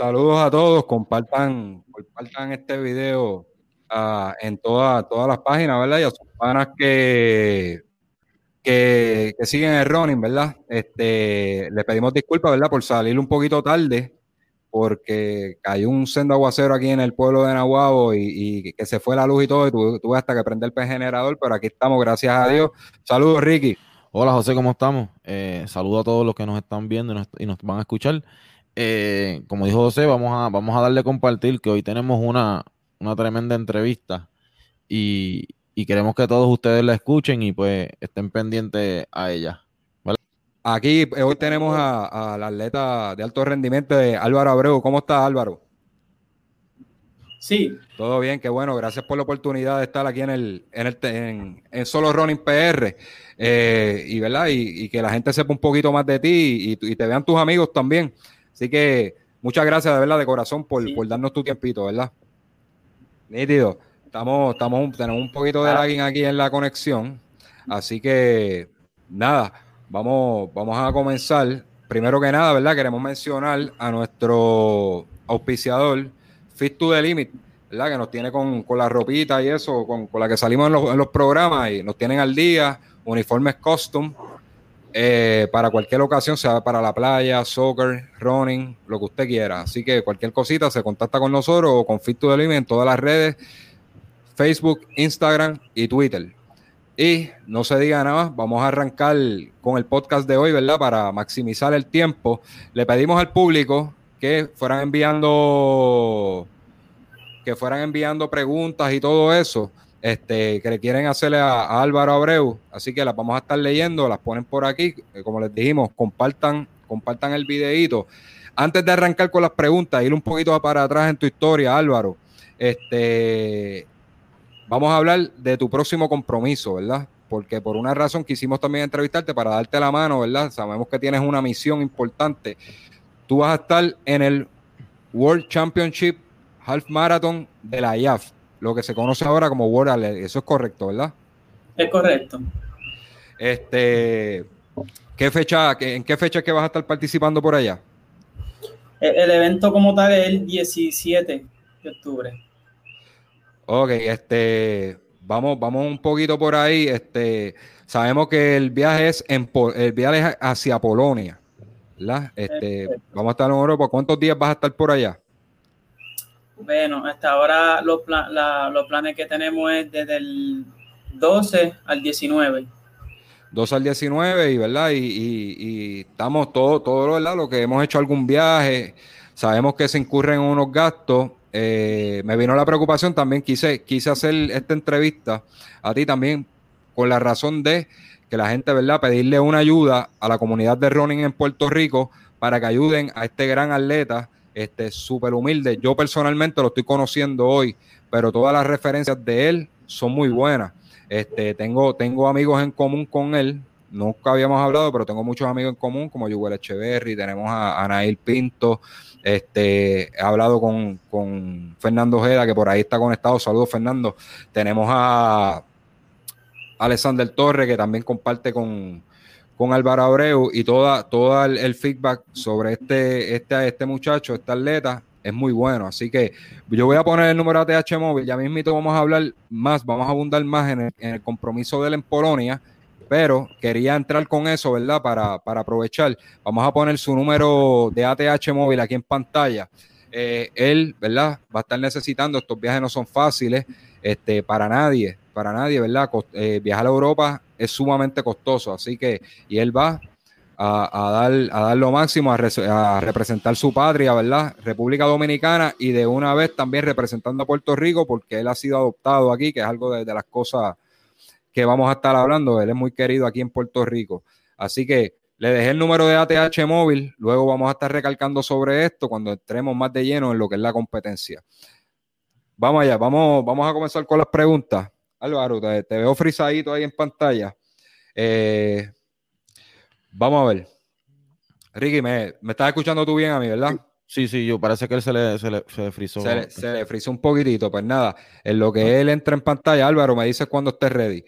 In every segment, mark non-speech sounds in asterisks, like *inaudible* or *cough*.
Saludos a todos, compartan, compartan este video uh, en toda, todas las páginas, ¿verdad? Y a sus panas que, que, siguen el running, ¿verdad? Este, les pedimos disculpas, ¿verdad? Por salir un poquito tarde, porque cayó un sendo aguacero aquí en el pueblo de Nahuabo y, y que se fue la luz y todo, y tuve, tuve hasta que prender el generador, pero aquí estamos, gracias a Dios. Saludos, Ricky. Hola, José, ¿cómo estamos? Eh, saludo a todos los que nos están viendo y nos, y nos van a escuchar. Eh, como dijo José, vamos a, vamos a darle a compartir que hoy tenemos una, una tremenda entrevista y, y, queremos que todos ustedes la escuchen y pues estén pendientes a ella. ¿vale? Aquí eh, hoy tenemos a, a, la atleta de alto rendimiento de Álvaro Abreu. ¿Cómo está Álvaro? Sí. Todo bien, qué bueno. Gracias por la oportunidad de estar aquí en el, en el en, en Solo Running PR. Eh, y verdad, y, y, que la gente sepa un poquito más de ti y, y te vean tus amigos también. Así que muchas gracias de verdad de corazón por, sí. por darnos tu tiempito, ¿verdad? Nítido. Estamos, estamos, tenemos un poquito de lagging aquí en la conexión. Así que nada, vamos, vamos a comenzar. Primero que nada, ¿verdad? Queremos mencionar a nuestro auspiciador, Fit to the Limit, ¿verdad? Que nos tiene con, con la ropita y eso, con, con la que salimos en los, en los, programas y nos tienen al día, uniformes custom, eh, para cualquier ocasión, sea para la playa, soccer, running, lo que usted quiera. Así que cualquier cosita se contacta con nosotros o con Fit to the en todas las redes, Facebook, Instagram y Twitter. Y no se diga nada vamos a arrancar con el podcast de hoy, ¿verdad? Para maximizar el tiempo. Le pedimos al público que fueran enviando que fueran enviando preguntas y todo eso este, que le quieren hacerle a, Álvaro Abreu, así que las vamos a estar leyendo, las ponen por aquí, eh, como les dijimos, compartan, compartan el videito. Antes de arrancar con las preguntas, ir un poquito para atrás en tu historia, Álvaro, este, vamos a hablar de tu próximo compromiso, ¿verdad? Porque por una razón quisimos también entrevistarte para darte la mano, ¿verdad? Sabemos que tienes una misión importante. Tú vas a estar en el World Championship Half Marathon de la IAF lo que se conoce ahora como World Athletics. Eso es correcto, ¿verdad? Es correcto. Este, ¿qué fecha, ¿En qué fecha que vas a estar participando por allá? El, el, evento como tal es el 17 de octubre. Ok, este, vamos, vamos un poquito por ahí. Este, sabemos que el viaje es en el viaje es hacia Polonia, ¿verdad? Este, vamos a estar en Europa. ¿Cuántos días vas a estar por allá? Bueno, hasta ahora los, plan, la, los planes que tenemos es desde el 12 al 19. 12 al 19, y verdad, y estamos todos, todo, ¿verdad? Lo que hemos hecho algún viaje, sabemos que se incurren unos gastos. Eh, me vino la preocupación también, quise, quise hacer esta entrevista a ti también, con la razón de que la gente, ¿verdad?, pedirle una ayuda a la comunidad de running en Puerto Rico para que ayuden a este gran atleta este súper humilde. Yo personalmente lo estoy conociendo hoy, pero todas las referencias de él son muy buenas. Este, tengo, tengo amigos en común con él, nunca habíamos hablado, pero tengo muchos amigos en común, como Yuval Echeverry, tenemos a, a Nail Pinto, este, he hablado con, con, Fernando Ojeda, que por ahí está conectado, saludos Fernando, tenemos a Alexander Torre, que también comparte con, con Álvaro Abreu y toda, todo el, feedback sobre este, este, este muchacho, este atleta, es muy bueno. Así que yo voy a poner el número de ATH móvil, ya mismito vamos a hablar más, vamos a abundar más en el, en el compromiso de él en Polonia, pero quería entrar con eso, ¿verdad? Para, para aprovechar. Vamos a poner su número de ATH móvil aquí en pantalla. Eh, él, ¿verdad? Va a estar necesitando, estos viajes no son fáciles este, para nadie, para nadie, ¿verdad? Eh, viajar a Europa es sumamente costoso, así que, y él va a, dar, a dar lo máximo, a, a, representar su patria, ¿verdad? República Dominicana y de una vez también representando a Puerto Rico porque él ha sido adoptado aquí, que es algo de, de las cosas que vamos a estar hablando, él es muy querido aquí en Puerto Rico. Así que Le dejé el número de ATH móvil, luego vamos a estar recalcando sobre esto cuando entremos más de lleno en lo que es la competencia. Vamos allá, vamos, vamos a comenzar con las preguntas. Álvaro, te, veo frisadito ahí en pantalla. Eh, vamos a ver. Ricky, me, me estás escuchando tú bien a mí, ¿verdad? Sí, sí, yo parece que él se le, se le, se frizó. Se le, se le, frizó un poquitito, pues nada. En lo que ah. él entra en pantalla, Álvaro, me dices cuando esté ready.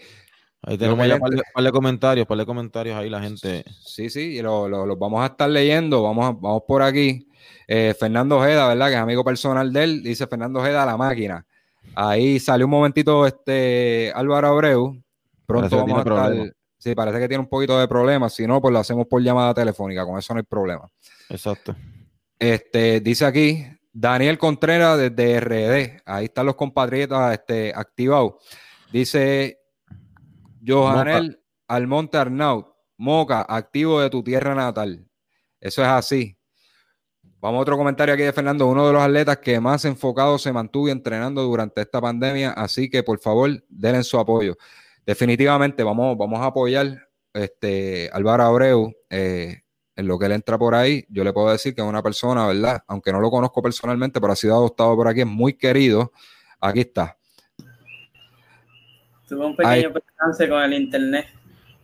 Ahí tenemos ya un par de, comentarios, par de comentarios ahí la gente. Sí, sí, y los lo, vamos a estar leyendo. Vamos, vamos por aquí. Eh, Fernando Ojeda, ¿verdad? Que es amigo personal de él, dice Fernando Ojeda, la máquina. Ahí salió un momentito este Álvaro Abreu. Pronto vamos a estar. Sí, parece que tiene un poquito de problemas. Si no, pues lo hacemos por llamada telefónica. Con eso no hay problema. Exacto. Este, dice aquí Daniel Contreras desde RD. Ahí están los compatriotas este, activados. Dice Johanel Almonte Arnaut. Moca, activo de tu tierra natal. Eso es así. Vamos a otro comentario aquí de Fernando, uno de los atletas que más enfocado se mantuvo entrenando durante esta pandemia, así que por favor denle su apoyo. Definitivamente vamos, vamos a apoyar este, Álvaro Abreu eh, en lo que él entra por ahí. Yo le puedo decir que es una persona, ¿verdad? Aunque no lo conozco personalmente, pero ha sido adoptado por aquí, es muy querido. Aquí está. Tuve un pequeño percance con el internet.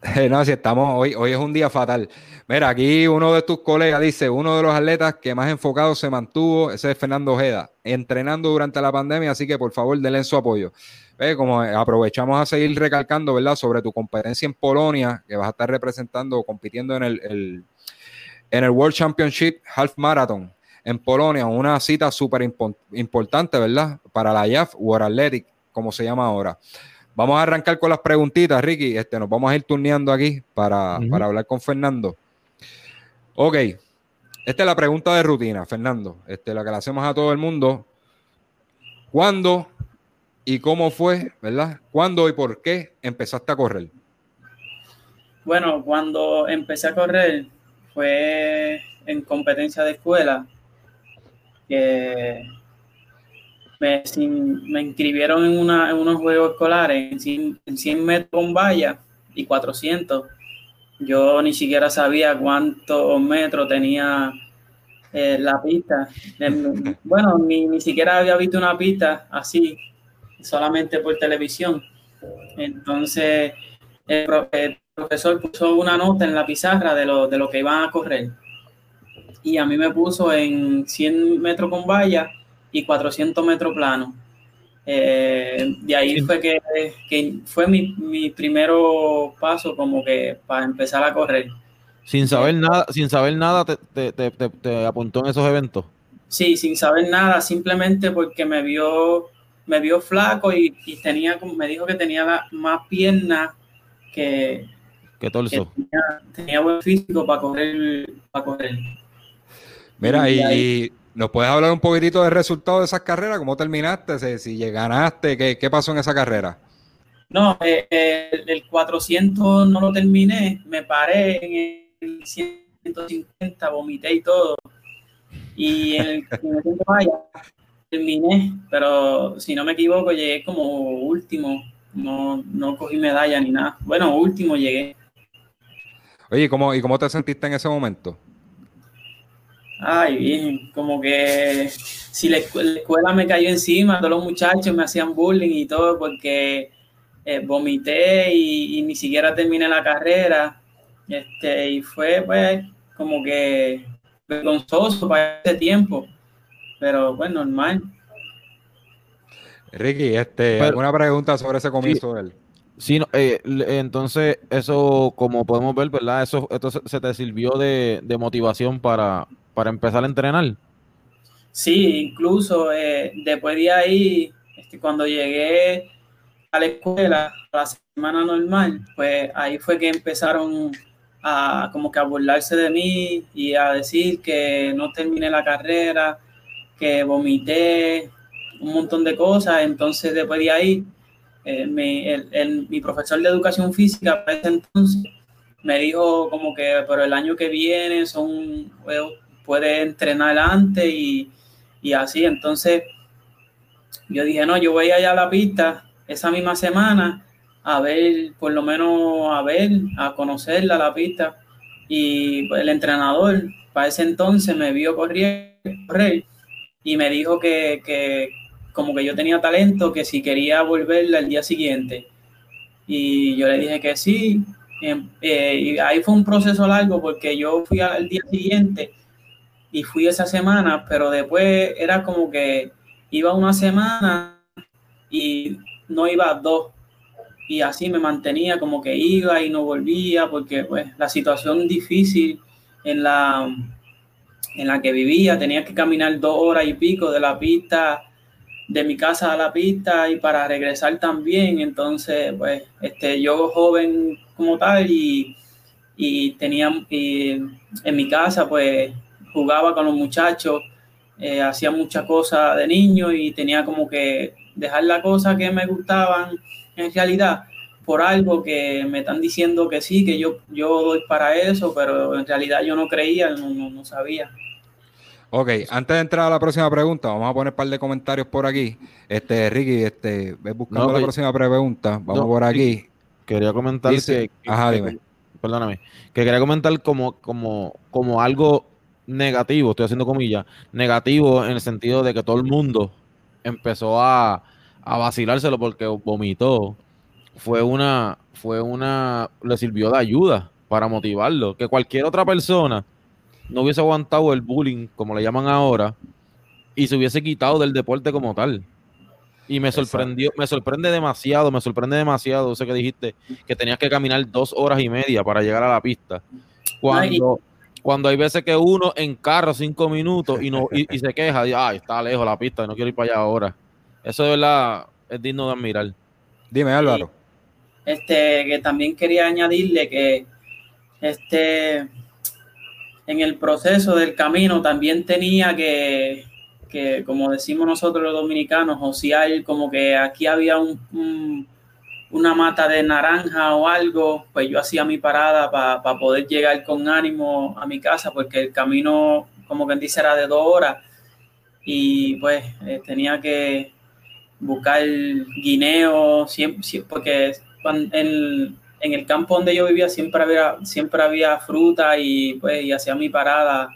*laughs* no, si estamos hoy, hoy es un día fatal. Mira, aquí uno de tus colegas dice, uno de los atletas que más enfocado se mantuvo, ese es Fernando Ojeda, entrenando durante la pandemia, así que por favor denle su apoyo. Como aprovechamos a seguir recalcando, ¿verdad? Sobre tu competencia en Polonia, que vas a estar representando, compitiendo en el, en el World Championship Half Marathon en Polonia, una cita súper importante, ¿verdad? Para la IAF World Athletic, como se llama ahora. Vamos a arrancar con las preguntitas, Ricky. Este, nos vamos a ir turneando aquí para, hablar con Fernando. Ok, esta es la pregunta de rutina, Fernando. Este, la que le hacemos a todo el mundo. ¿Cuándo y cómo fue, verdad? ¿Cuándo y por qué empezaste a correr? Bueno, cuando empecé a correr fue en competencia de escuela. Que me, me inscribieron en, una, en, unos juegos escolares en 100, metros con valla y 400. Yo ni siquiera sabía cuántos metros tenía eh, la pista. Bueno, ni, ni siquiera había visto una pista así, solamente por televisión. Entonces, el, profesor puso una nota en la pizarra de lo, de lo que iban a correr. Y a mí me puso en 100 metros con valla y 400 metros plano. Eh, de ahí fue que, fue mi, mi primero paso como que para empezar a correr. Sin saber nada, sin saber nada te, te, te, apuntó en esos eventos. Sí, sin saber nada, simplemente porque me vio, me vio flaco y, y tenía, me dijo que tenía más piernas que, que torso. tenía, tenía, buen físico para correr, para correr. Mira, y, ¿Nos puedes hablar un poquitito del resultado de esas carreras? ¿Cómo terminaste? Si, ganaste, ¿qué, ¿qué, pasó en esa carrera? No, eh, eh, el 400 no lo terminé, me paré en el 150, vomité y todo. Y en el *laughs* 150 vaya, terminé, pero si no me equivoco, llegué como último, no, no cogí medalla ni nada. Bueno, último llegué. Oye, ¿cómo, ¿y cómo te sentiste en ese momento? Ay, bien, como que si la escuela, me cayó encima, todos los muchachos me hacían bullying y todo porque eh, vomité y, ni siquiera terminé la carrera. Este, y fue pues como que vergonzoso para ese tiempo, pero bueno, normal. Ricky, este, ¿alguna pregunta sobre ese comienzo de él? Sí, eh, entonces eso, como podemos ver, ¿verdad? Eso, esto se te sirvió de, de motivación para, para empezar a entrenar. Sí, incluso eh, después de ahí, este, cuando llegué a la escuela, a la semana normal, pues ahí fue que empezaron a como que a burlarse de mí y a decir que no terminé la carrera, que vomité, un montón de cosas. Entonces, después de ahí, eh, mi profesor de educación física para ese entonces me dijo como que por el año que viene son puede entrenar antes y, y así. Entonces, yo dije, no, yo voy allá a la pista esa misma semana a ver, por lo menos a ver, a conocerla la pista. y pues, el entrenador para ese entonces me vio correr, y me dijo que, que, como que yo tenía talento, que si quería volver al día siguiente. Y yo le dije que sí. Em, eh, y ahí fue un proceso largo porque yo fui al día siguiente y fui esa semana, pero después era como que iba una semana y no iba dos. Y así me mantenía como que iba y no volvía porque pues la situación difícil en la, en la que vivía, tenía que caminar dos horas y pico de la pista, de mi casa a la pista y para regresar también. Entonces, pues, este, yo joven como tal y, y tenía, en mi casa, pues, jugaba con los muchachos, eh, hacía muchas cosas de niño y tenía como que dejar las cosas que me gustaban en realidad por algo que me están diciendo que sí, que yo, yo doy para eso, pero en realidad yo no creía, no, no, sabía. Ok, antes de entrar a la próxima pregunta, vamos a poner un par de comentarios por aquí. Este, Ricky, este, ves buscando la próxima pregunta. Vamos por aquí. Quería comentar que, Ajá, dime. Perdóname. Que quería comentar como, como, como algo negativo, estoy haciendo comillas, negativo en el sentido de que todo el mundo empezó a, a vacilárselo porque vomitó fue una, fue una, le sirvió de ayuda para motivarlo. Que cualquier otra persona no hubiese aguantado el bullying, como le llaman ahora, y se hubiese quitado del deporte como tal. Y me sorprendió, me sorprende demasiado, me sorprende demasiado eso que dijiste, que tenías que caminar dos horas y media para llegar a la pista. Cuando, cuando hay veces que uno en carro cinco minutos y no y, se queja, y, ay, está lejos la pista, no quiero ir para allá ahora. Eso de verdad es digno de admirar. Dime, Álvaro. Este, que también quería añadirle que este, en el proceso del camino también tenía que, que como decimos nosotros los dominicanos, ociar como que aquí había un, una mata de naranja o algo, pues yo hacía mi parada para poder llegar con ánimo a mi casa, porque el camino, como quien dice, era de dos horas y pues eh, tenía que buscar guineo, siempre, porque en, en, el campo donde yo vivía siempre había, siempre había fruta y pues y hacía mi parada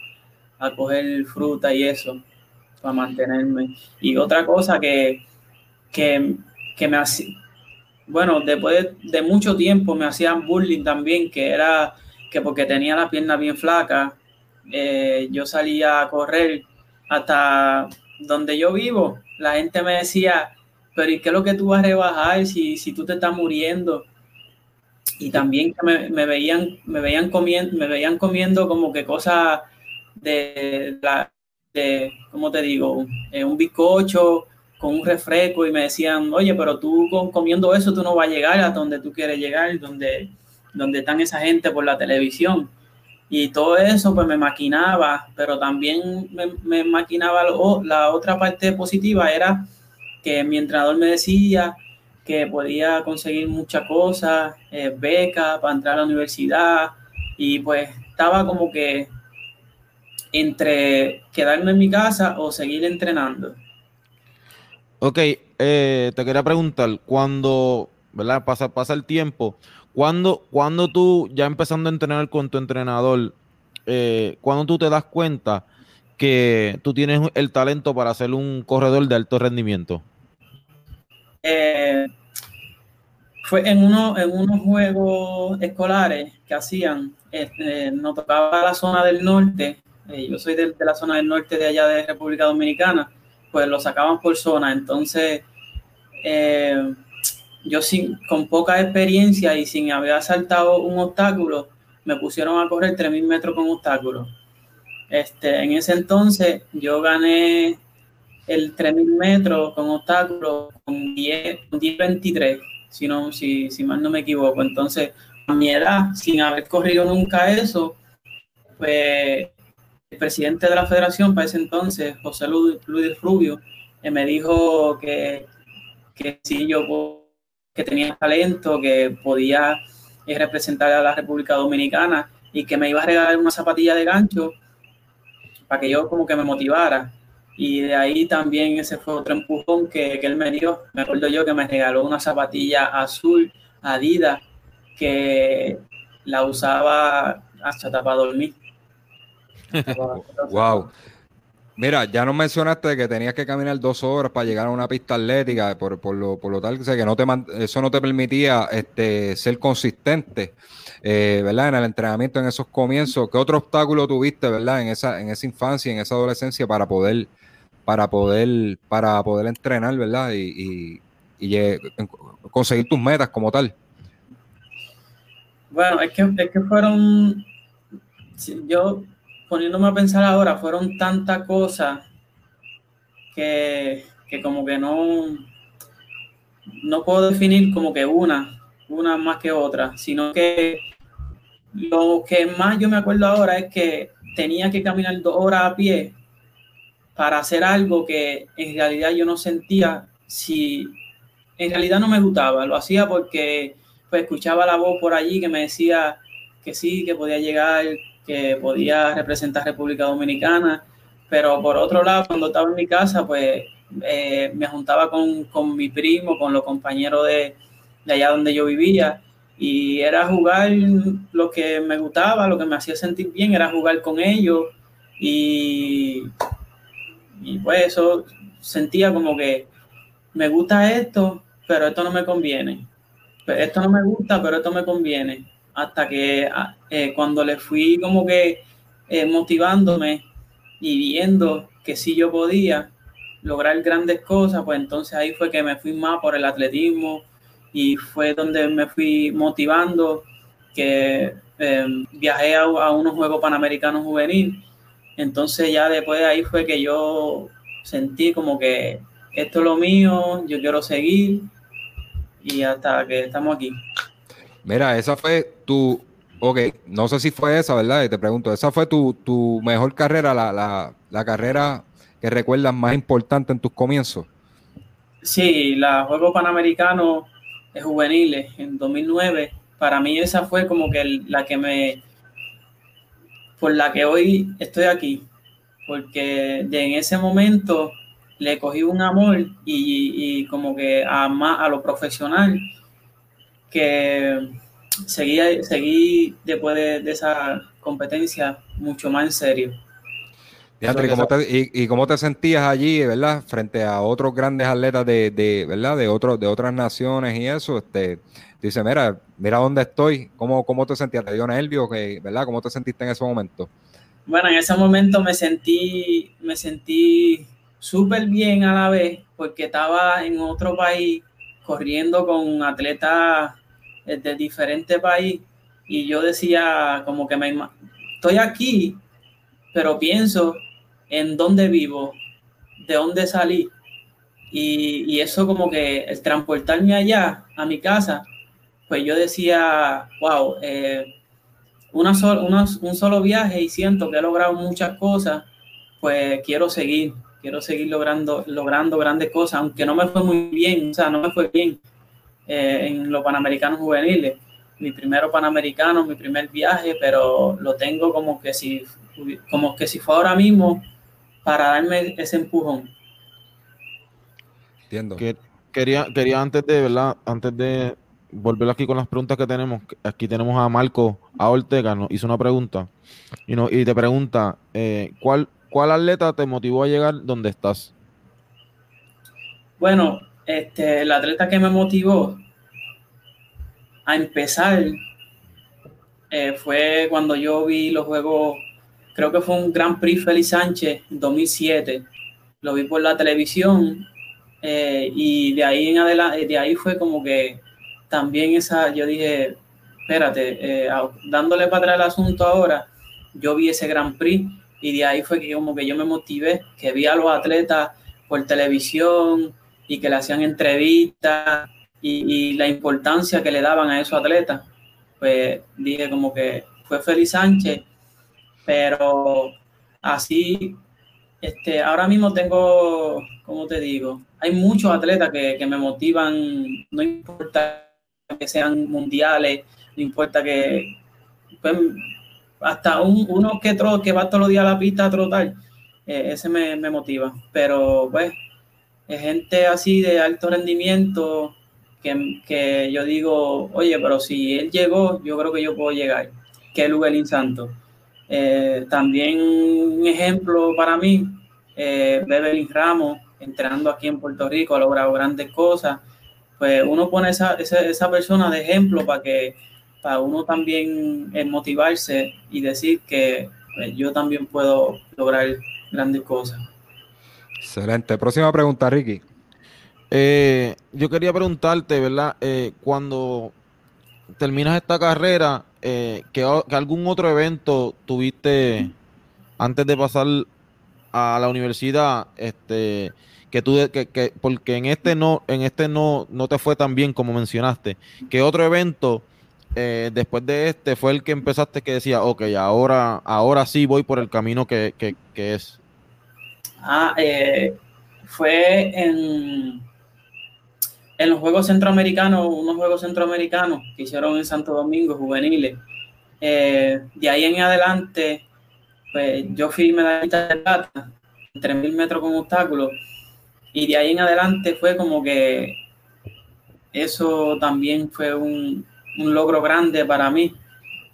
a coger fruta y eso para mantenerme. Y otra cosa que, que, que me hacía, bueno, después de, mucho tiempo me hacían bullying también, que era que porque tenía la pierna bien flaca, eh, yo salía a correr hasta donde yo vivo. La gente me decía, pero ¿y qué es lo que tú vas a rebajar si, si tú te estás muriendo? Y también que me, veían, me, veían comiendo, me veían comiendo como que cosas de, la, de ¿cómo te digo? Eh, un bizcocho con un refresco y me decían, oye, pero tú comiendo eso tú no vas a llegar a donde tú quieres llegar, donde, donde están esa gente por la televisión. Y todo eso pues me maquinaba, pero también me, maquinaba la otra parte positiva era que mi entrenador me decía que podía conseguir muchas cosas, eh, becas para entrar a la universidad y pues estaba como que entre quedarme en mi casa o seguir entrenando. Ok, eh, te quería preguntar, cuando ¿verdad? Pasa, pasa el tiempo, cuando, cuando tú ya empezando a entrenar con tu entrenador, eh, cuando tú te das cuenta que tú tienes el talento para ser un corredor de alto rendimiento? Eh, fue en, uno, en unos juegos escolares que hacían, este, nos tocaba la zona del norte, eh, yo soy de, la zona del norte de allá de República Dominicana, pues lo sacaban por zona, entonces eh, yo sin, con poca experiencia y sin haber saltado un obstáculo, me pusieron a correr 3.000 metros con obstáculos. Este, en ese entonces yo gané el 3000 metros con obstáculos con 10, 23, si, no, si, si mal no me equivoco. Entonces, a mi edad, sin haber corrido nunca eso, pues el presidente de la federación para ese entonces, José Luis Rubio, eh, me dijo que, que si yo que tenía talento, que podía eh, representar a la República Dominicana y que me iba a regalar una zapatilla de gancho para que yo como que me motivara. Y de ahí también ese fue otro empujón que, que él me dio. Me acuerdo yo que me regaló una zapatilla azul Adidas que la usaba hasta para dormir. Wow. Mira, ya nos mencionaste que tenías que caminar dos horas para llegar a una pista atlética, por, por, lo, por lo tal que no te, eso no te permitía este, ser consistente, eh, ¿verdad? En el entrenamiento, en esos comienzos. ¿Qué otro obstáculo tuviste, ¿verdad? En esa, en esa infancia, en esa adolescencia para poder, para poder, para poder entrenar, ¿verdad? Y, y, y conseguir tus metas como tal. Bueno, es que, es que fueron, yo poniéndome a pensar ahora, fueron tantas cosas que, como que no, no puedo definir como que una, una más que otra, sino que lo que más yo me acuerdo ahora es que tenía que caminar dos horas a pie para hacer algo que en realidad yo no sentía si en realidad no me gustaba, lo hacía porque pues escuchaba la voz por allí que me decía que sí, que podía llegar, que podía representar República Dominicana, pero por otro lado, cuando estaba en mi casa, pues eh, me juntaba con, con, mi primo, con los compañeros de, de, allá donde yo vivía, y era jugar lo que me gustaba, lo que me hacía sentir bien, era jugar con ellos, y, y pues eso sentía como que me gusta esto, pero esto no me conviene. Esto no me gusta, pero esto me conviene hasta que ah, eh, cuando le fui como que eh, motivándome y viendo que sí yo podía lograr grandes cosas, pues entonces ahí fue que me fui más por el atletismo y fue donde me fui motivando, que em, viajé a, unos Juegos Panamericanos Juvenil, entonces ya después de ahí fue que yo sentí como que esto es lo mío, yo quiero seguir y hasta que estamos aquí. Mira, esa fue tu, ok, no sé si fue esa, ¿verdad? Y te pregunto, ¿esa fue tu, mejor carrera, la, carrera que recuerdas más importante en tus comienzos? Sí, la Juegos Panamericanos Juveniles en 2009, para mí esa fue como que la que me, por la que hoy estoy aquí, porque en ese momento le cogí un amor y, como que a, a lo profesional que seguí, seguí después de, esa competencia mucho más en serio. ¿y, cómo te sentías allí, verdad? Frente a otros grandes atletas de, ¿verdad? De, otros, de otras naciones y eso, este, dice, mira, mira dónde estoy, ¿cómo, cómo te sentías? ¿Te dio nervios? ¿Verdad? ¿Cómo te sentiste en ese momento? Bueno, en ese momento me sentí, me sentí súper bien a la vez, porque estaba en otro país corriendo con atletas de diferente país y yo decía como que me estoy aquí, pero pienso en dónde vivo, de dónde salí. Y, eso como que el transportarme allá, a mi casa, pues yo decía, wow, eh, una un solo viaje y siento que he logrado muchas cosas, pues quiero seguir, quiero seguir logrando, logrando grandes cosas, aunque no me fue muy bien, o sea, no me fue bien eh, en los Panamericanos Juveniles. Mi primero Panamericano, mi primer viaje, pero lo tengo como que si, como que si fue ahora mismo para darme ese empujón. Entiendo. Que, quería, quería antes de, ¿verdad? Antes de volver aquí con las preguntas que tenemos, aquí tenemos a Marco a Ortega, nos hizo una pregunta y, no, y te pregunta, eh, ¿cuál, ¿cuál atleta te motivó a llegar donde estás? Bueno, este, el atleta que me motivó a empezar eh, fue cuando yo vi los juegos, creo que fue un Grand Prix Félix Sánchez en 2007. Lo vi por la televisión eh, y de ahí en adelante, de ahí fue como que también esa, yo dije, espérate, eh, dándole para atrás el asunto ahora, yo vi ese Grand Prix y de ahí fue que como que yo me motivé, que vi a los atletas por televisión, y que le hacían entrevistas y, la importancia que le daban a esos atletas, pues dije como que fue Félix Sánchez, pero así, este, ahora mismo tengo, ¿cómo te digo? Hay muchos atletas que, me motivan, no importa que sean mundiales, no importa que, pues, hasta un, uno que, que va todos los días a la pista a trotar, eh, ese me, me motiva, pero pues gente así de alto rendimiento que, yo digo, oye, pero si él llegó, yo creo que yo puedo llegar. que Luguelín Santos. Eh, también un ejemplo para mí, eh, Bebelín Ramos, entrenando aquí en Puerto Rico, ha logrado grandes cosas. Pues uno pone esa, esa, esa persona de ejemplo para que para uno también eh, motivarse y decir que pues, yo también puedo lograr grandes cosas. Excelente. Próxima pregunta, Ricky. Eh, yo quería preguntarte, ¿verdad? Eh, cuando terminas esta carrera, eh, ¿qué, algún otro evento tuviste antes de pasar a la universidad? Este, que tú, que, porque en este no, en este no, no te fue tan bien como mencionaste. ¿Qué otro evento eh, después de este fue el que empezaste que decía, ok, ahora, ahora sí voy por el camino que, es? Ah, eh, fue en, los Juegos Centroamericanos, unos Juegos Centroamericanos que hicieron en Santo Domingo, juveniles. Eh, de ahí en adelante, pues yo fui medallista de plata, 3.000 metros con obstáculos, y de ahí en adelante fue como que eso también fue un, un logro grande para mí.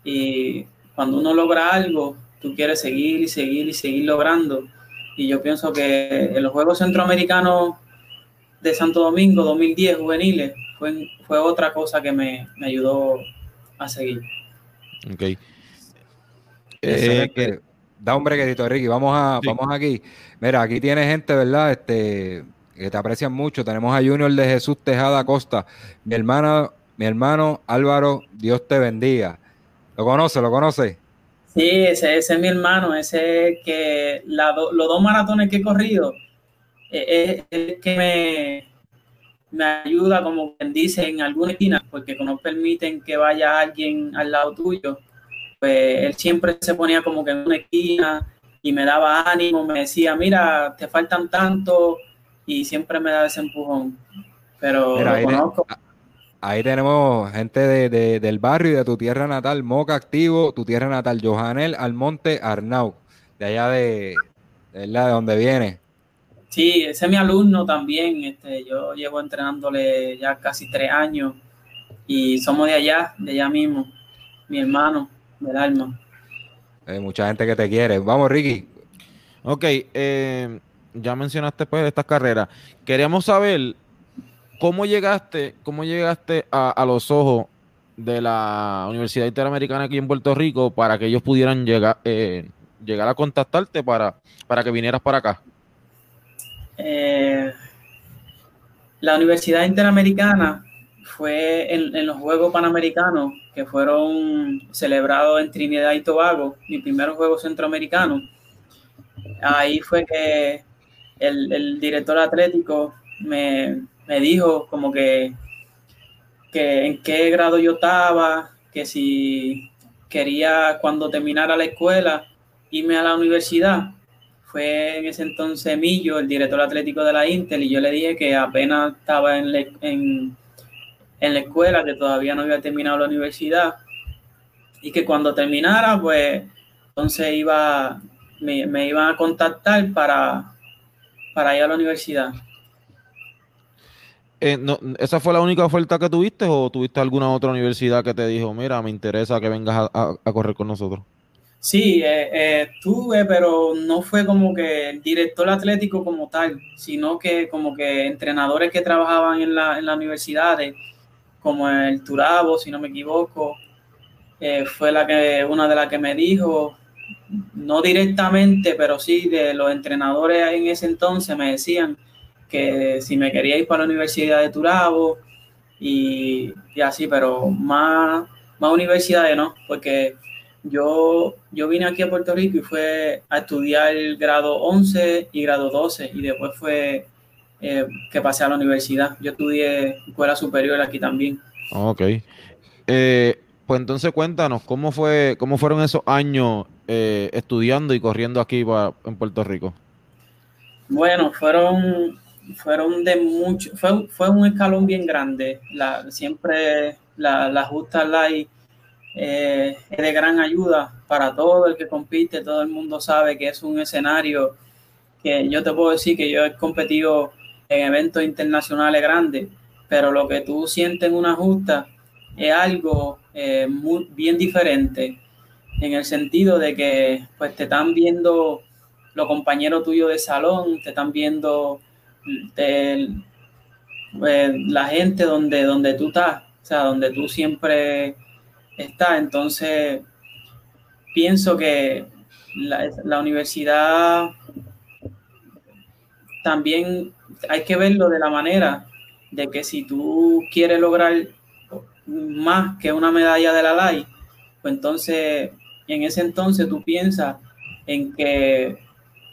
Y cuando uno logra algo, tú quieres seguir y seguir y seguir logrando. Y yo pienso que en los Juegos Centroamericanos de Santo Domingo 2010 juveniles fue, fue otra cosa que me, ayudó a seguir. Ok. Eh, da un brequetito, Ricky. Vamos, a, vamos aquí. Mira, aquí tiene gente, ¿verdad? Este, que te aprecian mucho. Tenemos a Junior de Jesús Tejada Costa. Mi hermana mi hermano Álvaro, Dios te bendiga. ¿Lo conoce? ¿Lo conoce? Sí, ese, es mi hermano, ese que los dos maratones que he corrido, eh, es el que me, me ayuda, como quien dice, en alguna esquina, porque no permiten que vaya alguien al lado tuyo. Pues él siempre se ponía como que en una esquina y me daba ánimo, me decía, mira, te faltan tanto, y siempre me daba ese empujón. Pero lo conozco. Ahí tenemos gente de, del barrio y de tu tierra natal, Moca Activo, tu tierra natal, Johanel Almonte Arnau, de allá de, de, de donde viene. Sí, ese es mi alumno también. Este, yo llevo entrenándole ya casi tres años y somos de allá, de allá mismo, mi hermano del alma. Hay mucha gente que te quiere. Vamos, Ricky. Ok, eh, ya mencionaste pues estas carreras. Queríamos saber ¿Cómo llegaste, cómo llegaste a, los ojos de la Universidad Interamericana aquí en Puerto Rico para que ellos pudieran llegar, eh, llegar a contactarte para, para que vinieras para acá? Eh, la Universidad Interamericana fue en, los Juegos Panamericanos que fueron celebrados en Trinidad y Tobago, mi primer juego centroamericano. Ahí fue que el, el director atlético me, me dijo como que, que en qué grado yo estaba, que si quería cuando terminara la escuela irme a la universidad. Fue en ese entonces Millo, el director atlético de la Intel, y yo le dije que apenas estaba en, en, la escuela, que todavía no había terminado la universidad, y que cuando terminara, pues entonces iba, me, me iban a contactar para, para ir a la universidad. Eh, ¿Esa fue la única oferta que tuviste o tuviste alguna otra universidad que te dijo, mira, me interesa que vengas a, correr con nosotros? Sí, eh, eh, tuve, pero no fue como que el director atlético como tal, sino que como que entrenadores que trabajaban en la, en las universidades, como el Turabo, si no me equivoco, fue la que, una de las que me dijo, no directamente, pero sí de los entrenadores en ese entonces me decían que si me quería ir para la Universidad de Turabo y, así, pero más, más universidades no, porque yo, yo vine aquí a Puerto Rico y fue a estudiar grado 11 y grado 12 y después fue eh, que pasé a la universidad. Yo estudié escuela superior aquí también. Ok. Eh, pues entonces cuéntanos, ¿cómo, fue, cómo fueron esos años eh, estudiando y corriendo aquí en Puerto Rico? Bueno, fueron fueron de mucho, fue, fue un escalón bien grande. La, siempre la, justa light eh, es de gran ayuda para todo el que compite, todo el mundo sabe que es un escenario que yo te puedo decir que yo he competido en eventos internacionales grandes, pero lo que tú sientes en una justa es algo eh, muy, bien diferente. en el sentido de que pues te están viendo los compañeros tuyos de salón, te están viendo pues, la gente donde, donde tú estás, o sea, donde tú siempre estás. Entonces, pienso que la, la universidad también hay que verlo de la manera de que si tú quieres lograr más que una medalla de la LAI, pues entonces en ese entonces tú piensas en que,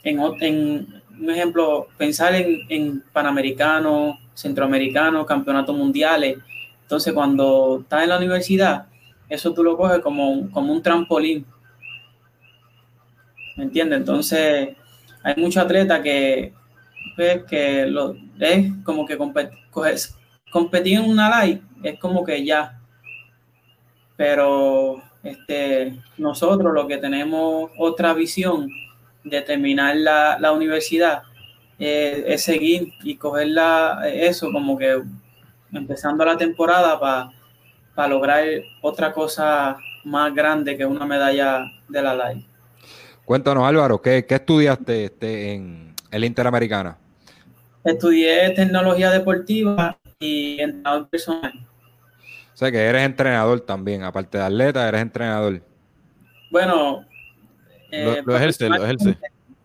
en, un ejemplo, pensar en, en panamericanos, centroamericanos, campeonatos mundiales. Entonces cuando estás en la universidad, eso tú lo coges como, como un trampolín. ¿Me entiendes? Entonces hay muchos atletas que, pues, que lo, es como que competir en una live es como que ya. Pero este, nosotros lo que tenemos otra visión de terminar la, universidad es seguir y coger eso como que empezando la temporada para lograr otra cosa más grande que una medalla de la LAI. Cuéntanos Álvaro, ¿qué, estudiaste este, en el Interamericana? Estudié tecnología deportiva y entrenador personal. O sea que eres entrenador también, aparte de atleta, eres entrenador. Bueno, eh, lo, ejerce, lo ejerce.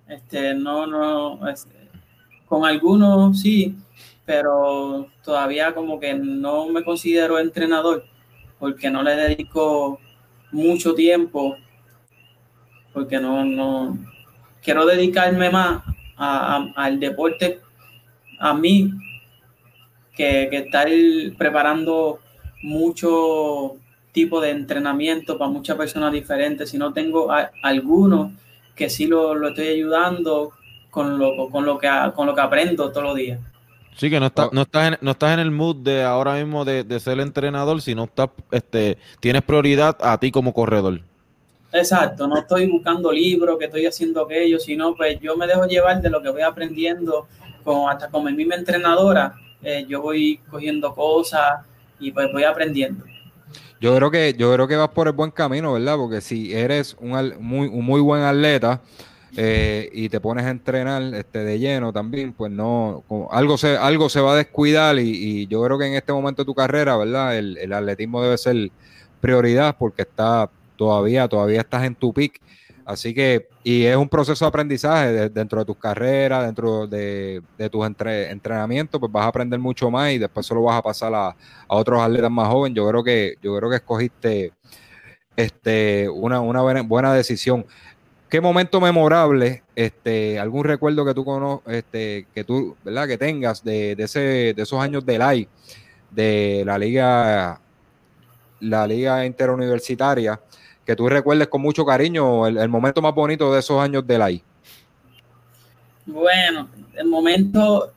Este, no, no, con algunos sí, pero todavía como que no me considero entrenador porque no le dedico mucho tiempo, porque no, no quiero dedicarme más al deporte a mí que, que estar preparando mucho tipo de entrenamiento para muchas personas diferentes, si no tengo algunos que sí lo, lo, estoy ayudando con lo, con, lo que, con lo que aprendo todos los días. Sí, que no, está, no, estás en, no estás en el mood de ahora mismo de, de ser entrenador, sino estás, este, tienes prioridad a ti como corredor. Exacto, no estoy buscando libros, que estoy haciendo aquello, sino pues yo me dejo llevar de lo que voy aprendiendo, con, hasta con mi misma entrenadora, eh, yo voy cogiendo cosas, y pues voy aprendiendo. Yo creo que, yo creo que vas por el buen camino, ¿verdad? Porque si eres un, muy, un muy buen atleta eh, y te pones a entrenar este, de lleno también, pues no, algo se, algo se va a descuidar y, yo creo que en este momento de tu carrera, ¿verdad? El, el atletismo debe ser prioridad porque está todavía, todavía estás en tu pick Así que, y es un proceso de aprendizaje dentro de tus carreras, dentro de, tus entrenamientos, pues vas a aprender mucho más y después solo vas a pasar a, otros atletas más jóvenes. Yo creo que, yo creo que escogiste este, una, una buena, decisión. ¿Qué momento memorable, este, algún recuerdo que tú cono, este, que tú, ¿verdad? que tengas de, de, ese, de esos años del AI, de la liga, la liga interuniversitaria? Que tú recuerdes con mucho cariño el, momento más bonito de esos años de la I. Bueno, el momento,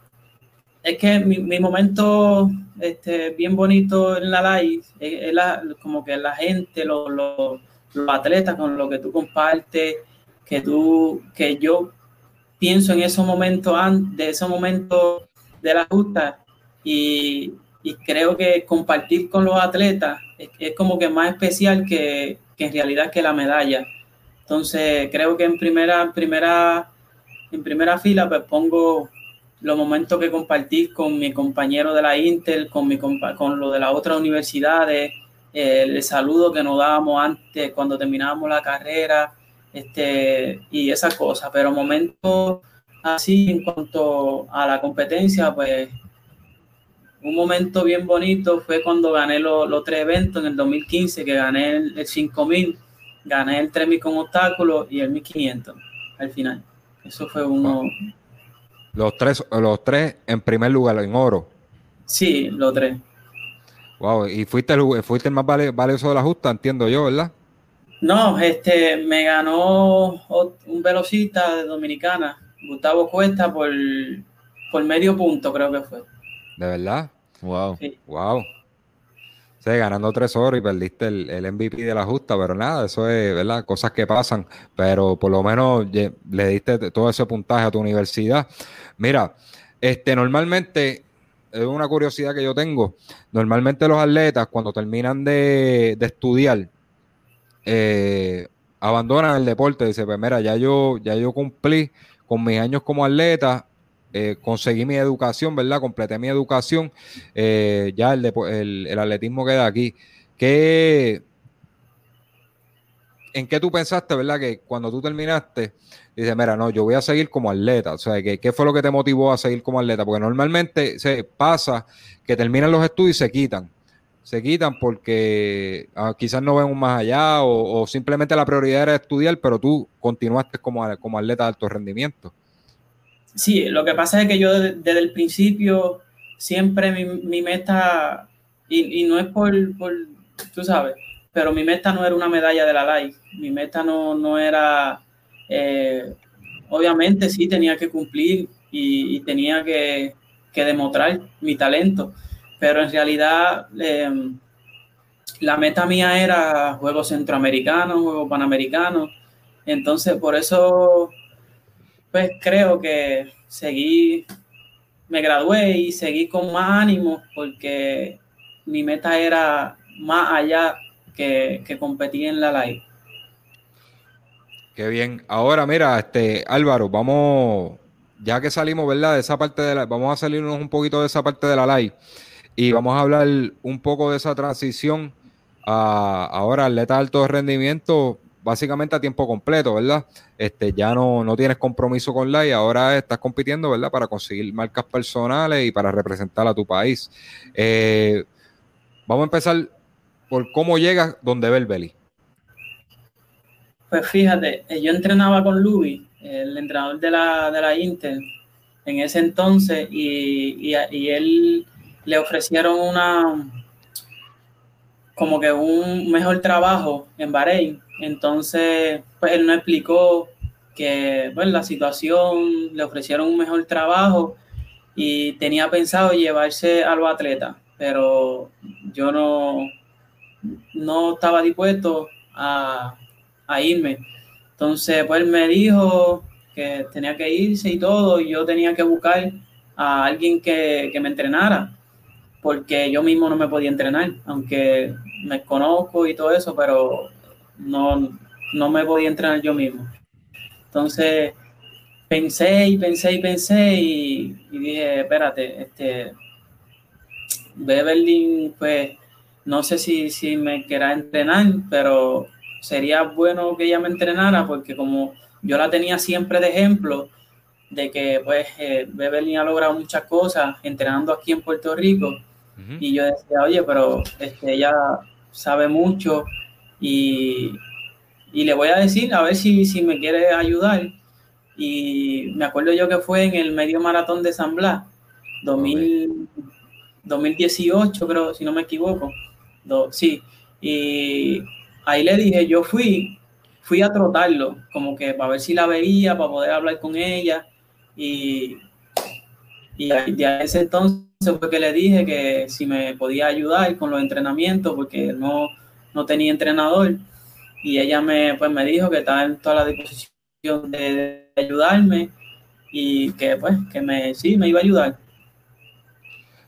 es que mi, momento este, bien bonito en la LAI es, como que la gente, los, los, atletas con lo que tú compartes, que tú, que yo pienso en esos momentos, de esos momentos de la justa y, creo que compartir con los atletas es, como que más especial que, que en realidad que la medalla. Entonces, creo que en primera, primera, en primera fila, pues pongo los momentos que compartí con mi compañero de la Intel, con, mi, con lo de las otras universidades, el saludo que nos dábamos antes cuando terminábamos la carrera, este, y esas cosas. Pero momentos así en cuanto a la competencia, pues un momento bien bonito fue cuando gané los, tres eventos en el 2015, que gané el, 5000, gané el 3000 con obstáculos y el 1500 al final. Eso fue uno. Los tres, los tres en primer lugar, en oro. Sí, los tres. Wow, y fuiste el, fuiste el más valioso de la justa, entiendo yo, ¿verdad? No, este, me ganó un velocista de Dominicana, Gustavo Cuesta, por, por medio punto, creo que fue. ¿De verdad? Wow. Wow. Sí, ganando tres horas y perdiste el, MVP de la justa, pero nada, eso es, ¿verdad? Cosas que pasan, pero por lo menos le diste todo ese puntaje a tu universidad. Mira, este, normalmente, es una curiosidad que yo tengo, normalmente los atletas cuando terminan de, estudiar, eh, abandonan el deporte. Dice, pues mira, ya yo, ya yo cumplí con mis años como atleta, eh, conseguí mi educación, ¿verdad? Completé mi educación, eh, ya el, el, atletismo queda aquí. ¿Qué, ¿En qué tú pensaste, verdad? Que cuando tú terminaste, dices, mira, no, yo voy a seguir como atleta. O sea, ¿qué, ¿qué fue lo que te motivó a seguir como atleta? Porque normalmente se pasa que terminan los estudios y se quitan se quitan porque ah, quizás no ven un más allá o, simplemente la prioridad era estudiar, pero tú continuaste como, como atleta de alto rendimiento. Sí, lo que pasa es que yo desde, el principio siempre mi, meta, y, no es por, tú sabes, pero mi meta no era una medalla de la LAI, mi meta no, no era, eh, obviamente sí tenía que cumplir y, tenía que, que demostrar mi talento, pero en realidad em, la meta mía era juegos centroamericanos, juegos panamericanos, entonces por eso pues creo que seguí, me gradué y seguí con más ánimo porque mi meta era más allá que, que competir en la live. Qué bien. Ahora, mira, este Álvaro, vamos, ya que salimos, ¿verdad? De esa parte de la, vamos a salirnos un poquito de esa parte de la live. Y vamos a hablar un poco de esa transición a ahora atleta de alto rendimiento, básicamente a tiempo completo, ¿verdad? Este, ya no, no tienes compromiso con la y ahora estás compitiendo, ¿verdad? Para conseguir marcas personales y para representar a tu país. Eh, vamos a empezar por cómo llegas donde ve el Beli. Pues fíjate, eh, yo entrenaba con Luis, el entrenador de la, de la Inter, en ese entonces, y, y, y él le ofrecieron una como que un mejor trabajo en Bahrein. Entonces, pues él nos explicó que pues, la situación, le ofrecieron un mejor trabajo y tenía pensado llevarse a los atletas, pero yo no, no estaba dispuesto a, a irme. Entonces, pues él me dijo que tenía que irse y todo, y yo tenía que buscar a alguien que, que me entrenara porque yo mismo no me podía entrenar, aunque me conozco y todo eso, pero no, no me podía entrenar yo mismo. Entonces pensé y pensé y pensé y, dije, espérate, este, Beverly, pues no sé si, si me quiera entrenar, pero sería bueno que ella me entrenara porque como yo la tenía siempre de ejemplo de que pues eh, Beverly ha logrado muchas cosas entrenando aquí en Puerto Rico, y yo decía, oye, pero este, ella sabe mucho y, y, le voy a decir a ver si, si me quiere ayudar. Y me acuerdo yo que fue en el medio maratón de San Blas, 2018 creo, si no me equivoco. sí, y ahí le dije, yo fui, fui a trotarlo, como que para ver si la veía, para poder hablar con ella. Y, y a ese entonces fue que le dije que si me podía ayudar con los entrenamientos porque no, no tenía entrenador y ella me, pues, me dijo que estaba en toda la disposición de, ayudarme y que pues que me sí me iba a ayudar.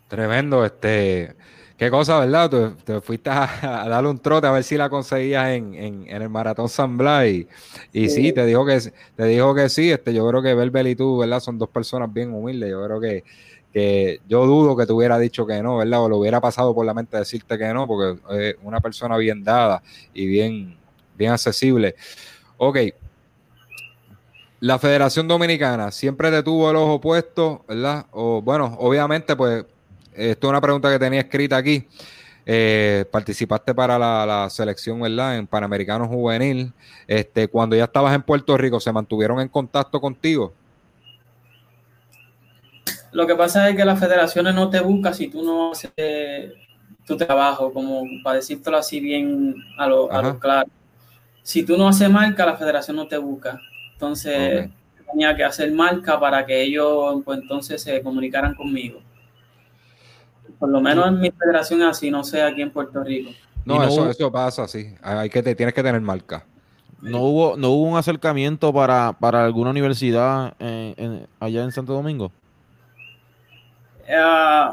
Tremendo, este, qué cosa, ¿verdad? te fuiste a, darle un trote a ver si la conseguías en, en, el maratón San Blas y, y sí. te dijo que te dijo que sí, este, yo creo que Belbel y tú, ¿verdad? Son dos personas bien humildes, yo creo que que yo dudo que te hubiera dicho que no, ¿verdad? O lo hubiera pasado por la mente decirte que no, porque es una persona bien dada y bien, bien accesible. Ok. La Federación Dominicana siempre te tuvo el ojo puesto, ¿verdad? O bueno, obviamente, pues, esto es una pregunta que tenía escrita aquí. Eh, participaste para la, selección, ¿verdad? En Panamericano Juvenil. Este, cuando ya estabas en Puerto Rico, ¿se mantuvieron en contacto contigo? Lo que pasa es que las federaciones no te buscan si tú no haces tu trabajo, como para decírtelo así bien a lo, claro. Si tú no haces marca, la federación no te busca. Entonces, tenía que hacer marca para que ellos, pues entonces, se comunicaran conmigo. Por lo menos en mi federación así, no sé aquí en Puerto Rico. No, eso, eso pasa, sí. Hay que te, tienes que tener marca. No hubo, no hubo un acercamiento para, alguna universidad allá en Santo Domingo. Uh,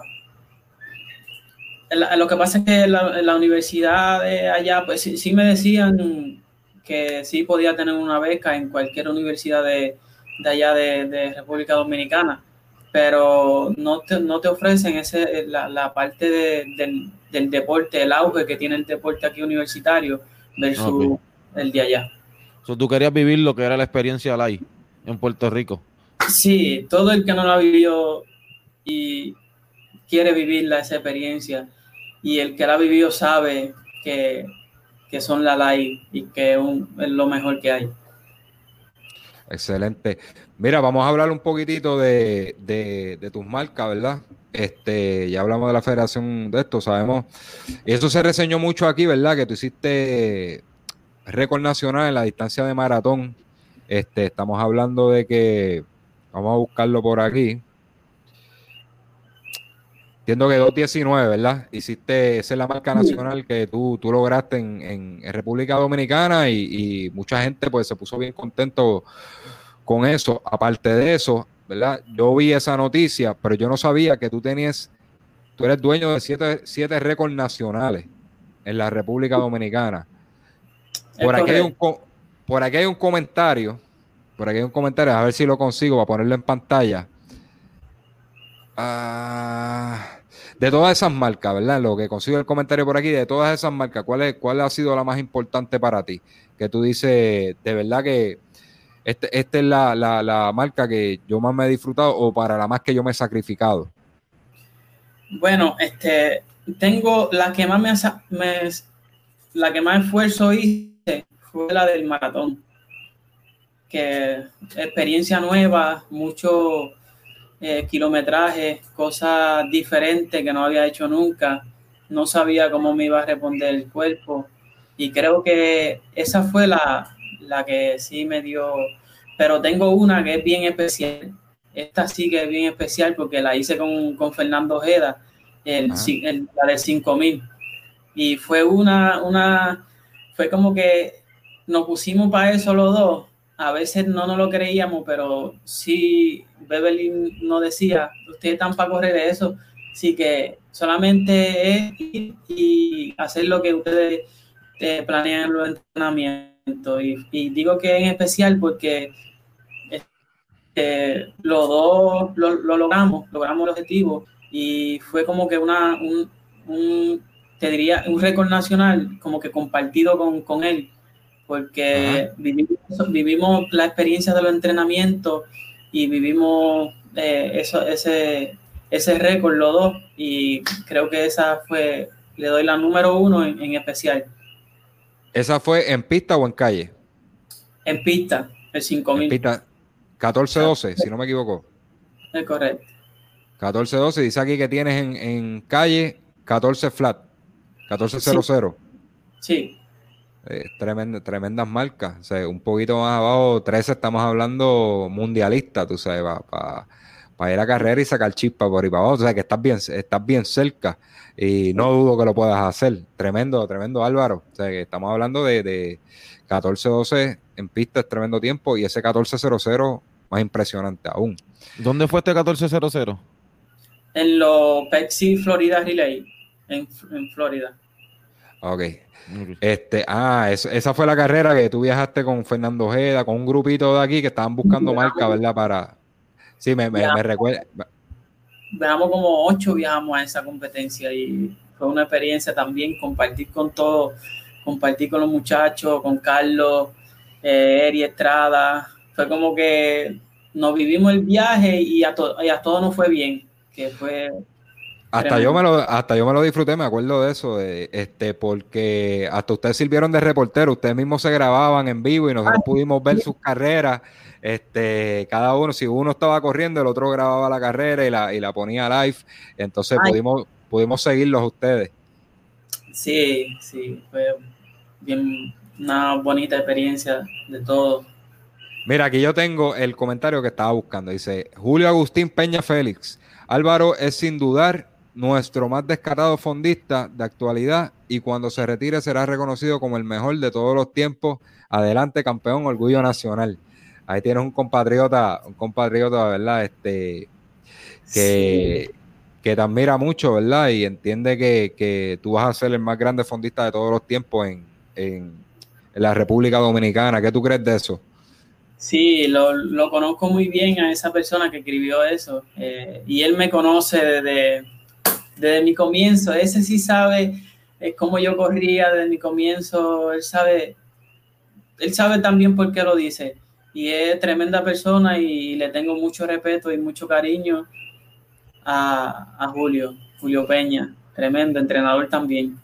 lo que pasa es que la, la universidad de allá, pues sí, me decían que sí podía tener una beca en cualquier universidad de, de allá de, República Dominicana, pero no te, no te ofrecen ese, la, la parte del, del, deporte, el auge que tiene el deporte aquí universitario versus el de allá. ¿Tú querías vivir lo que era la experiencia ahí en Puerto Rico? Sí, todo el que no lo ha vivido y quiere vivir esa experiencia y el que la ha vivido sabe que, son la LAI y que es lo mejor que hay. Excelente. Mira, vamos a hablar un poquitito de, de, tus marcas, ¿verdad? Este, ya hablamos de la federación de esto, sabemos. Y eso se reseñó mucho aquí, ¿verdad? Que tú hiciste récord nacional en la distancia de maratón. Este, estamos hablando de que, vamos a buscarlo por aquí. Entiendo que 2.19, ¿verdad? Hiciste, esa es la marca nacional que tú, tú lograste en, República Dominicana y, mucha gente pues se puso bien contento con eso. Aparte de eso, ¿verdad? Yo vi esa noticia, pero yo no sabía que tú tenías, tú eres dueño de siete, siete récords nacionales en la República Dominicana. Por aquí, hay un, por aquí hay un comentario, por aquí hay un comentario, a ver si lo consigo para ponerlo en pantalla Ah, de todas esas marcas, ¿verdad? Lo que consigo el comentario por aquí, de todas esas marcas, ¿cuál, es, ¿cuál ha sido la más importante para ti? Que tú dices, de verdad que esta este es la, marca que yo más me he disfrutado o para la más que yo me he sacrificado. Bueno, este, tengo la que más me, me la que más esfuerzo hice fue la del maratón. Que experiencia nueva, mucho eh, kilometraje, cosas diferentes que no había hecho nunca. No sabía cómo me iba a responder el cuerpo. Y creo que esa fue la, la que sí me dio. Pero tengo una que es bien especial. Esta sí que es bien especial porque la hice con, con Fernando Ojeda, el, la de 5000. Y fue una, una, fue como que nos pusimos para eso los dos a veces no nos lo creíamos, pero sí, Beverly nos decía, ustedes están para correr eso, sí que solamente es ir y hacer lo que ustedes eh, planean los entrenamientos. Y, digo que en especial porque este, los dos lo, logramos, logramos el objetivo y fue como que una, un, te diría, un récord nacional como que compartido con, con él porque vivimos, vivimos, la experiencia de los entrenamientos y vivimos eh, eso, ese, ese récord los dos y creo que esa fue, le doy la número uno en, especial. ¿Esa fue en pista o en calle? En pista, el 5000. Pista 14-12, si no me equivoco. Es correcto. 14-12, dice aquí que tienes en, en calle 14 flat, 14-0-0. sí. Eh, tremendas marcas. O sea, un poquito más abajo, 13 estamos hablando mundialista, tú sabes, para ir a carrera y sacar chispa por ahí para abajo. O sea, que estás bien, estás bien cerca y no dudo que lo puedas hacer. Tremendo, tremendo Álvaro. O sea, que estamos hablando de, de 14-12 en pista, es tremendo tiempo y ese 14-0-0 más impresionante aún. ¿Dónde fue este 14-0-0? En los Pepsi Florida Relay, en, en Florida. Ok, este, ah, esa fue la carrera que tú viajaste con Fernando Ojeda, con un grupito de aquí que estaban buscando marca, ¿verdad? Para. Sí, me, me, recuerda. Viajamos como ocho, viajamos a esa competencia y fue una experiencia también compartir con todos, compartir con los muchachos, con Carlos, eh, Eri Estrada. Fue como que nos vivimos el viaje y a, y a todos nos fue bien, que fue hasta yo, me lo, hasta yo me lo disfruté, me acuerdo de eso, este, porque hasta ustedes sirvieron de reportero, ustedes mismos se grababan en vivo y nosotros pudimos ver sus carreras, este, cada uno, si uno estaba corriendo, el otro grababa la carrera y la, y la ponía live, entonces pudimos, pudimos seguirlos a ustedes. Sí, sí, fue bien una bonita experiencia de todo. Mira, aquí yo tengo el comentario que estaba buscando, dice Julio Agustín Peña Félix. Álvaro es sin dudar nuestro más descarado fondista de actualidad y cuando se retire será reconocido como el mejor de todos los tiempos. Adelante, campeón, orgullo nacional. Ahí tienes un compatriota, un compatriota, ¿verdad? Este, que, que te admira mucho, ¿verdad? Y entiende que, tú vas a ser el más grande fondista de todos los tiempos en, la República Dominicana. ¿Qué tú crees de eso? Sí, lo, conozco muy bien a esa persona que escribió eso. Eh, y él me conoce desde, desde mi comienzo. Ese sí sabe es cómo yo corría desde mi comienzo. Él sabe, él sabe también por qué lo dice. Y es tremenda persona y le tengo mucho respeto y mucho cariño a, a Julio, Julio Peña. Tremendo entrenador también.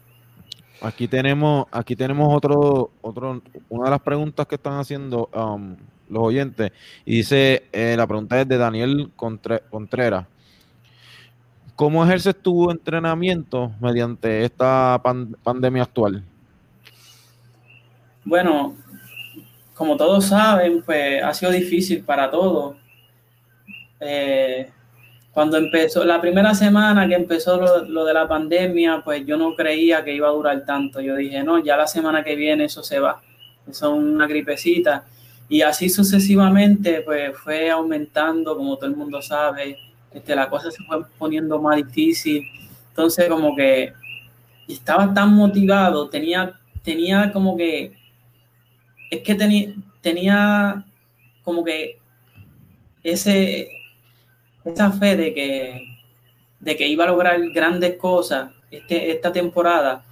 Aquí tenemos, aquí tenemos otro, otro, una de las preguntas que están haciendo um, los oyentes. Y dice, eh, la pregunta es de Daniel Contreras. ¿Cómo ejerces tu entrenamiento mediante esta pandemia actual? Bueno, como todos saben, pues ha sido difícil para todos. Eh, cuando empezó, la primera semana que empezó lo, de la pandemia, pues yo no creía que iba a durar tanto. Yo dije, no, ya la semana que viene eso se va. Eso es una gripecita. Y así sucesivamente, pues fue aumentando, como todo el mundo sabe. Este, la cosa se fue poniendo más difícil. Entonces, como que estaba tan motivado, tenía, tenía como que, es que tenía, tenía como que ese, esa fe de que, de que iba a lograr grandes cosas este, esta temporada,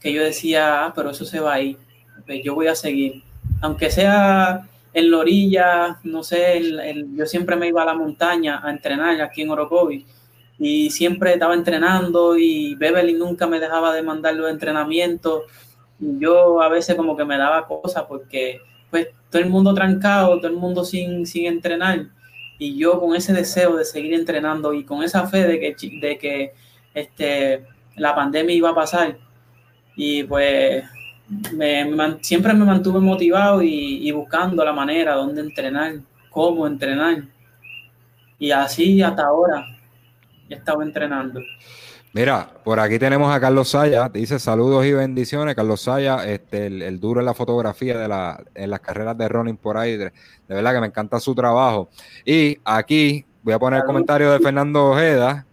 que yo decía, ah, pero eso se va a ir, pues yo voy a seguir. Aunque sea en la orilla, no sé, yo siempre me iba a la montaña a entrenar aquí en Orocovi y siempre estaba entrenando y Beverly nunca me dejaba de mandar los entrenamientos. Yo a veces como que me daba cosas porque pues todo el mundo trancado, todo el mundo sin, sin entrenar y yo con ese deseo de seguir entrenando y con esa fe de que, de que este, la pandemia iba a pasar. Y pues siempre me mantuve motivado y, buscando la manera donde entrenar, cómo entrenar. Y así hasta ahora he estado entrenando. Mira, por aquí tenemos a Carlos Saya, dice saludos y bendiciones. Carlos Saya, este, el, duro en la fotografía de la, en las carreras de running por ahí, de, verdad que me encanta su trabajo. Y aquí voy a poner el comentario de Fernando Ojeda,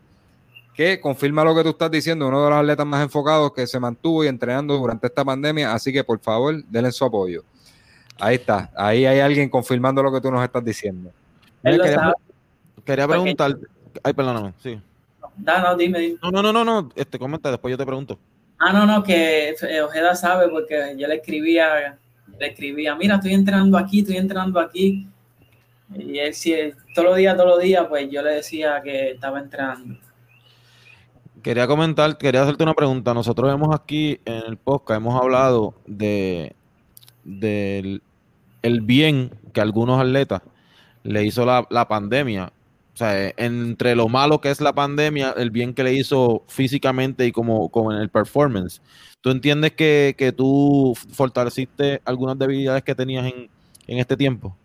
que confirma lo que tú estás diciendo, uno de los atletas más enfocados que se mantuvo y entrenando durante esta pandemia, así que por favor, denle su apoyo. Ahí está, ahí hay alguien confirmando lo que tú nos estás diciendo. quería, quería preguntar, ay, perdóname, sí. No, dime, No, no, no, no, este, comenta, después yo te pregunto. Ah, no, no, que eh, Ojeda sabe porque yo le escribía, le escribía, mira, estoy entrenando aquí, estoy entrenando aquí. Y él, si, todos los días, todos los días, pues yo le decía que estaba entrenando. Quería comentar, quería hacerte una pregunta. Nosotros hemos aquí en el podcast, hemos hablado de del el bien que algunos atletas le hizo la, la pandemia o sea, entre lo malo que es la pandemia, el bien que le hizo físicamente y como, como en el performance. ¿Tú entiendes que, que tú fortaleciste algunas debilidades que tenías en, en este tiempo?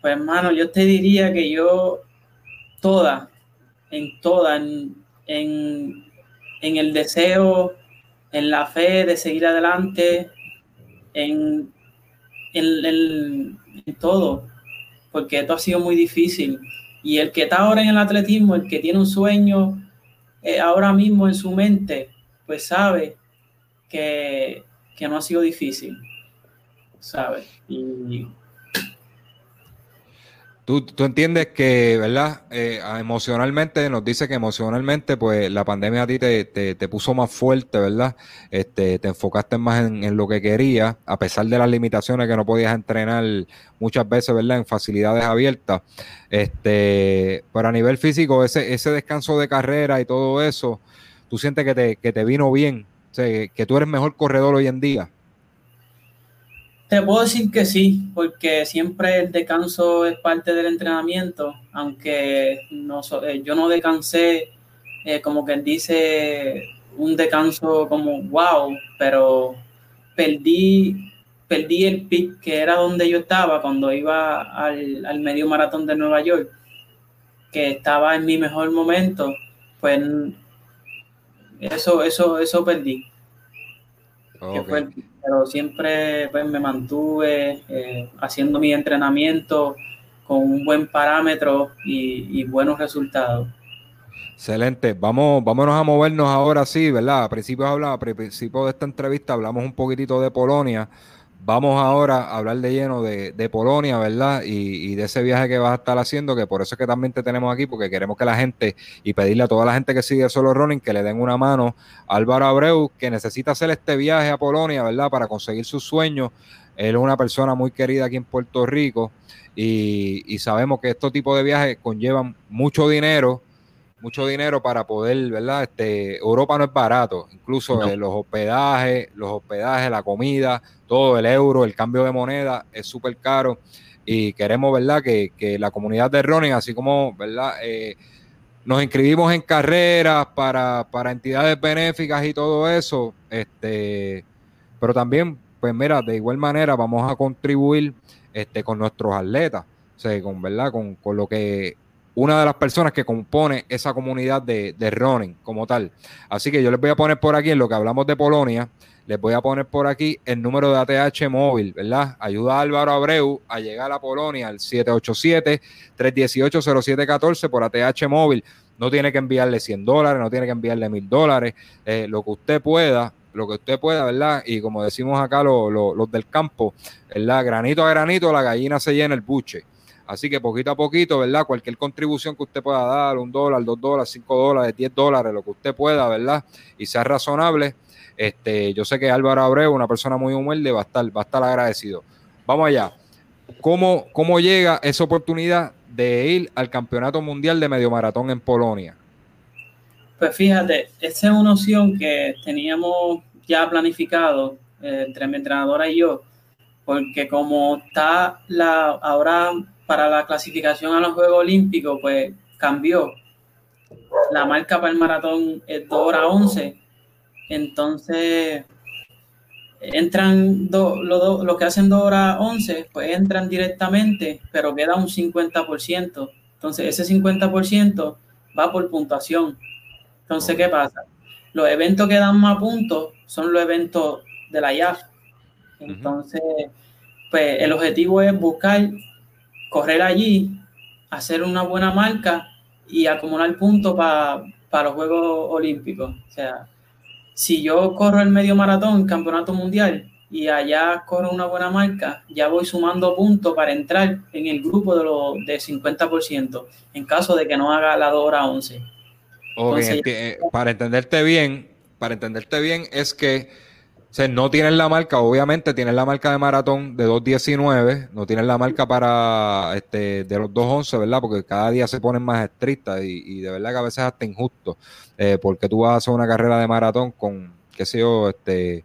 Pues hermano, yo te diría que yo toda, en toda, en, en, en el deseo, en la fe de seguir adelante, en, en, todo porque esto ha sido muy difícil. Y el que está ahora en el atletismo, el que tiene un sueño eh, ahora mismo en su mente, pues sabe que, que no ha sido difícil, ¿sabe? Y Tú, tú, entiendes que, ¿verdad? Eh, emocionalmente, nos dice que emocionalmente, pues la pandemia a ti te, te, puso más fuerte, ¿verdad? Este, te enfocaste más en, lo que querías, a pesar de las limitaciones que no podías entrenar muchas veces, ¿verdad? En facilidades abiertas. Este, pero a nivel físico, ese, ese descanso de carrera y todo eso, tú sientes que te, que te vino bien, que tú eres mejor corredor hoy en día. Te puedo decir que sí, porque siempre el descanso es parte del entrenamiento, aunque no, eh, yo no descansé eh, como quien dice un descanso como wow, pero perdí, perdí el pick que era donde yo estaba cuando iba al, al medio maratón de Nueva York, que estaba en mi mejor momento, pues eso, eso, eso perdí pero siempre pues, me mantuve eh, haciendo mi entrenamiento con un buen parámetro y, buenos resultados. Excelente. Vamos, vámonos a movernos ahora sí, ¿verdad? A principios hablaba, a principio de esta entrevista hablamos un poquitito de Polonia. Vamos ahora a hablar de lleno de, Polonia, ¿verdad? Y, de ese viaje que vas a estar haciendo, que por eso es que también te tenemos aquí, porque queremos que la gente y pedirle a toda la gente que sigue Solo Running que le den una mano a Álvaro Abreu, que necesita hacer este viaje a Polonia, ¿verdad? Para conseguir sus sueños. Él es una persona muy querida aquí en Puerto Rico y, sabemos que estos tipos de viajes conllevan mucho dinero mucho dinero para poder, ¿verdad? Este, Europa no es barato, incluso eh, los hospedajes, los hospedajes, la comida, todo el euro, el cambio de moneda es súper caro y queremos, ¿verdad? Que, la comunidad de running, así como, ¿verdad? Eh, nos inscribimos en carreras para, para entidades benéficas y todo eso, este, pero también, pues mira, de igual manera vamos a contribuir este, con nuestros atletas, o sea, con, ¿verdad? Con, con lo que una de las personas que compone esa comunidad de, de running como tal. Así que yo les voy a poner por aquí, en lo que hablamos de Polonia, les voy a poner por aquí el número de ATH móvil, ¿verdad? Ayuda a Álvaro Abreu a llegar a Polonia al 787-318-0714 por ATH móvil. No tiene que enviarle 100 dólares, no tiene que enviarle 1000 dólares, eh, lo que usted pueda, lo que usted pueda, ¿verdad? Y como decimos acá los del campo, ¿verdad? Granito a granito la gallina se llena el buche. Así que poquito a poquito, ¿verdad? Cualquier contribución que usted pueda dar, un dólar, dos dólares, cinco dólares, diez dólares, lo que usted pueda, ¿verdad? Y sea razonable. Este, yo sé que Álvaro Abreu, una persona muy humilde, va a estar, va a estar agradecido. Vamos allá. ¿Cómo, ¿Cómo llega esa oportunidad de ir al Campeonato Mundial de Medio Maratón en Polonia? Pues fíjate, esa es una opción que teníamos ya planificado eh, entre mi entrenadora y yo, porque como está la ahora para la clasificación a los Juegos Olímpicos, pues cambió. La marca para el maratón es 2 horas 11. Entonces, entran los lo que hacen 2 horas 11, pues entran directamente, pero queda un 50%. Entonces, ese 50% va por puntuación. Entonces, ¿qué pasa? Los eventos que dan más puntos son los eventos de la IAF. Entonces, pues el objetivo es buscar correr allí, hacer una buena marca y acumular puntos para los Juegos Olímpicos. O sea, si yo corro el medio maratón, campeonato mundial, y allá corro una buena marca, ya voy sumando puntos para entrar en el grupo de los de 50%, en caso de que no haga la 2 horas 11. Eh, para entenderte bien, para entenderte bien es que sea, no tienen la marca, obviamente tienen la marca de maratón de 2.19, no tienen la marca para este de los 2.11, ¿verdad? Porque cada día se ponen más estrictas y, de verdad que a veces es hasta injusto, eh, porque tú vas a hacer una carrera de maratón con, qué sé yo, este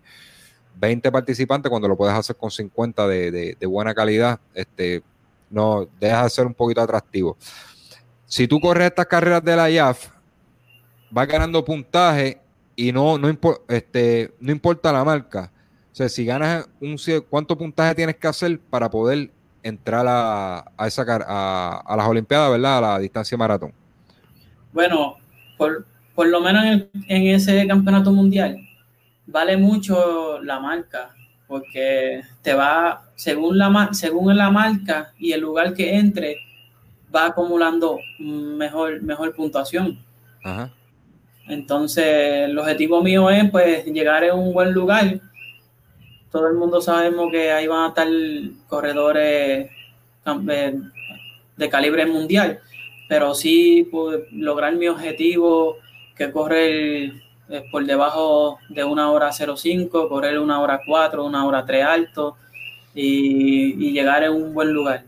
20 participantes cuando lo puedes hacer con 50 de, de buena calidad, este no deja de ser un poquito atractivo. Si tú corres estas carreras de la IAF, vas ganando puntaje y no, no, este, no importa la marca. O sea, si ganas un cuánto puntaje tienes que hacer para poder entrar a, a, esa, a, a las Olimpiadas, ¿verdad? A la distancia maratón. Bueno, por, lo menos en, en, ese campeonato mundial, vale mucho la marca, porque te va, según la, según la marca y el lugar que entre, va acumulando mejor, mejor puntuación. Ajá. Entonces, el objetivo mío es pues llegar a un buen lugar. Todo el mundo sabemos que ahí van a estar corredores de calibre mundial, pero sí pues, lograr mi objetivo, que correr eh, por debajo de una hora 05, correr una hora 4, una hora 3 alto y, llegar a un buen lugar.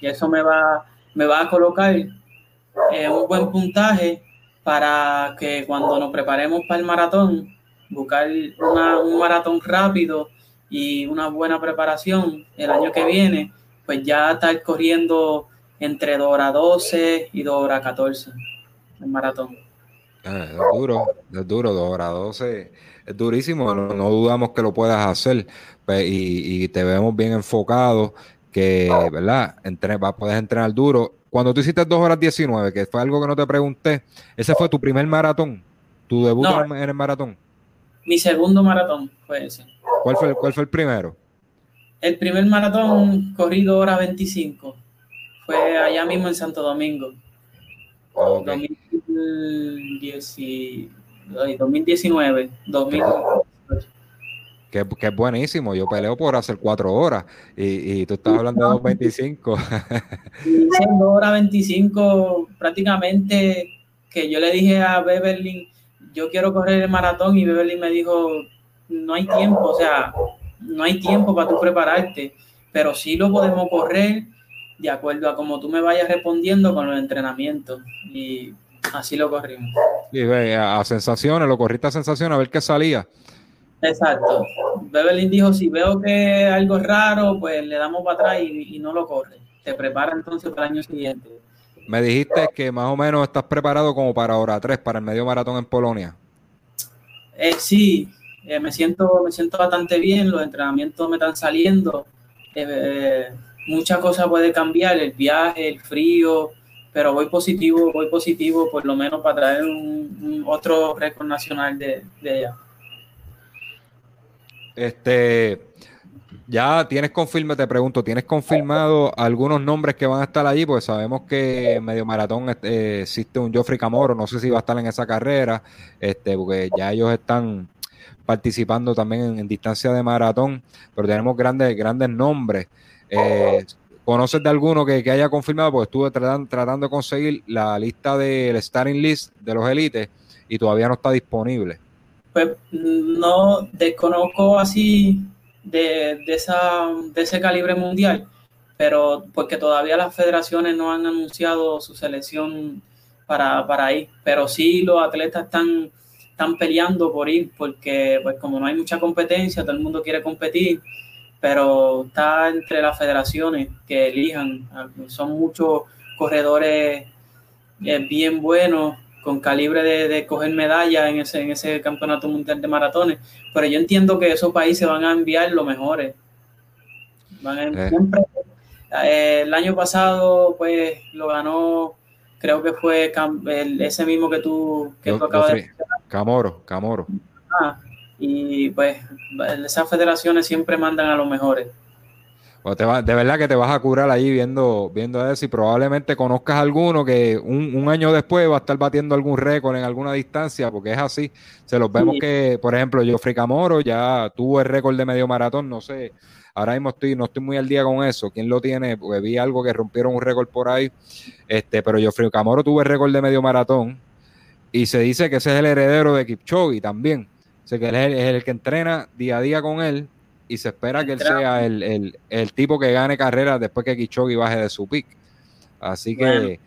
Y eso me va, me va a colocar en un buen puntaje para que cuando nos preparemos para el maratón, buscar un maratón rápido y una buena preparación el año que viene, pues ya estar corriendo entre 2 horas 12 y 2 horas 14 el maratón. Ah, es duro, es duro, 2 horas 12 es durísimo, no, dudamos que lo puedas hacer pues, y, te vemos bien enfocado, que, ¿verdad? Entre, puedes entrenar duro cuando tú hiciste 2 horas 19, que fue algo que no te pregunté, ¿ese fue tu primer maratón? ¿Tu debut en el maratón? Mi segundo maratón fue ese. ¿Cuál fue, cuál fue el primero? El primer maratón corrí 2 horas 25. Fue allá mismo en Santo Domingo. 2019, 2018. Que, que, es buenísimo. Yo peleo por hacer cuatro horas y, y tú estás hablando de 2.25. 2 *laughs* horas 25, prácticamente que yo le dije a Beverly, yo quiero correr el maratón y Beverly me dijo, no hay tiempo, o sea, no hay tiempo para tú prepararte, pero sí lo podemos correr de acuerdo a como tú me vayas respondiendo con los entrenamientos. Y así lo corrimos. Y ve, a, sensaciones, lo corriste a sensaciones, a ver qué salía. Exacto. Beverly dijo, si veo que algo es raro, pues le damos para atrás y, no lo corre. Te prepara entonces para el año siguiente. Me dijiste que más o menos estás preparado como para hora 3, para el medio maratón en Polonia. Eh, sí, eh, me, siento, me siento bastante bien, los entrenamientos me están saliendo. Eh, muchas cosas puede cambiar, el viaje, el frío, pero voy positivo, voy positivo por lo menos para traer un, otro récord nacional de, de ella. Este, ya tienes confirmado, te pregunto, ¿tienes confirmado algunos nombres que van a estar allí? Pues sabemos que en medio maratón este, existe un Joffrey Camoro, no sé si va a estar en esa carrera, este, porque ya ellos están participando también en, distancia de maratón, pero tenemos grandes, grandes nombres. Eh, ¿Conoces de alguno que, haya confirmado? Porque estuve tratando, de conseguir la lista del starting list de los élites y todavía no está disponible. Pues no desconozco así de, esa, de ese calibre mundial, pero porque todavía las federaciones no han anunciado su selección para, para ir, pero sí los atletas están, están peleando por ir, porque pues como no hay mucha competencia, todo el mundo quiere competir pero está entre las federaciones que elijan. Son muchos corredores eh, bien buenos, con calibre de, coger medallas en ese, en ese campeonato mundial de maratones, pero yo entiendo que esos países van a enviar los mejores. Eh. Eh, el año pasado, pues lo ganó, creo que fue ese mismo que tú, que acabas de Camoro, Camoro. Ah, y pues esas federaciones siempre mandan a los mejores. Pues te de verdad que te vas a curar ahí viendo, viendo eso y probablemente conozcas alguno que un, año después va a estar batiendo algún récord en alguna distancia, porque es así. Se los vemos que, por ejemplo, Joffrey Camoro ya tuvo el récord de medio maratón, no sé, ahora mismo estoy, no estoy muy al día con eso. ¿Quién lo tiene? Porque vi algo que rompieron un récord por ahí. Este, pero Joffrey Camoro tuvo el récord de medio maratón y se dice que ese es el heredero de Kipchoge también. O que él es el, que entrena día a día con él y se espera que él sea el, tipo que gane carreras después que Kichogi baje de su pick. Así que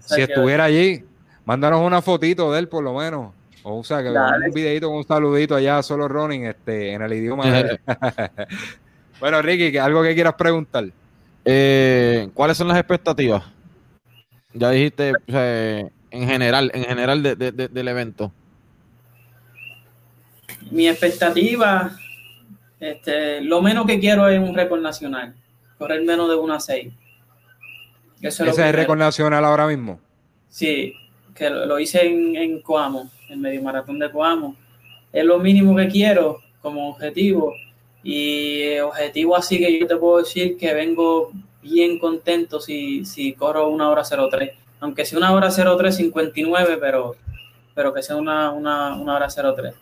si estuviera allí, mándanos una fotito de él por lo menos. O, sea, que un videito con un saludito allá solo running este, en el idioma *laughs* bueno, Ricky, ¿algo que quieras preguntar? Eh, ¿Cuáles son las expectativas? Ya dijiste en general, en general del evento mi expectativa, este, lo menos que quiero es un récord nacional, correr menos de 1 a 6. ¿Ese es, el récord nacional ahora mismo? Sí, que lo, hice en, en, Coamo, el medio maratón de Coamo. Es lo mínimo que quiero como objetivo. Y objetivo así que yo te puedo decir que vengo bien contento si, si corro una hora 03. Aunque sea una hora 03 59, pero, pero que sea una, una, una hora 03.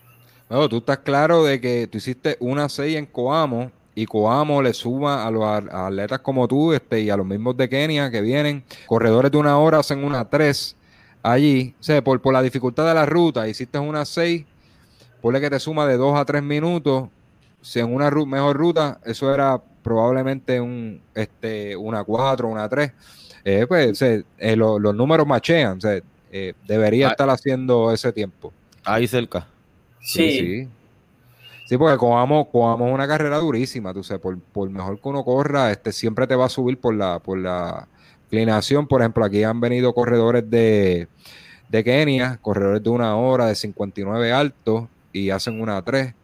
No, tú estás claro de que tú hiciste una 6 en Coamo y Coamo le suma a los atletas como tú este, y a los mismos de Kenia que vienen, corredores de una hora hacen una 3 allí. O sea, por, por la dificultad de la ruta, hiciste una 6, ponle que te suma de 2 a 3 minutos. Si en una mejor ruta, eso era probablemente un, este, una 4, una 3. Eh, pues eh, los números machean. Eh, debería ah. estar haciendo ese tiempo. Ahí cerca. Sí. sí. porque Coamo, Coamo es una carrera durísima, tú sabes, por, mejor que uno corra, este siempre te va a subir por la, por la inclinación. Por ejemplo, aquí han venido corredores de, de Kenia, corredores de una hora, de 59 altos, y hacen una 3.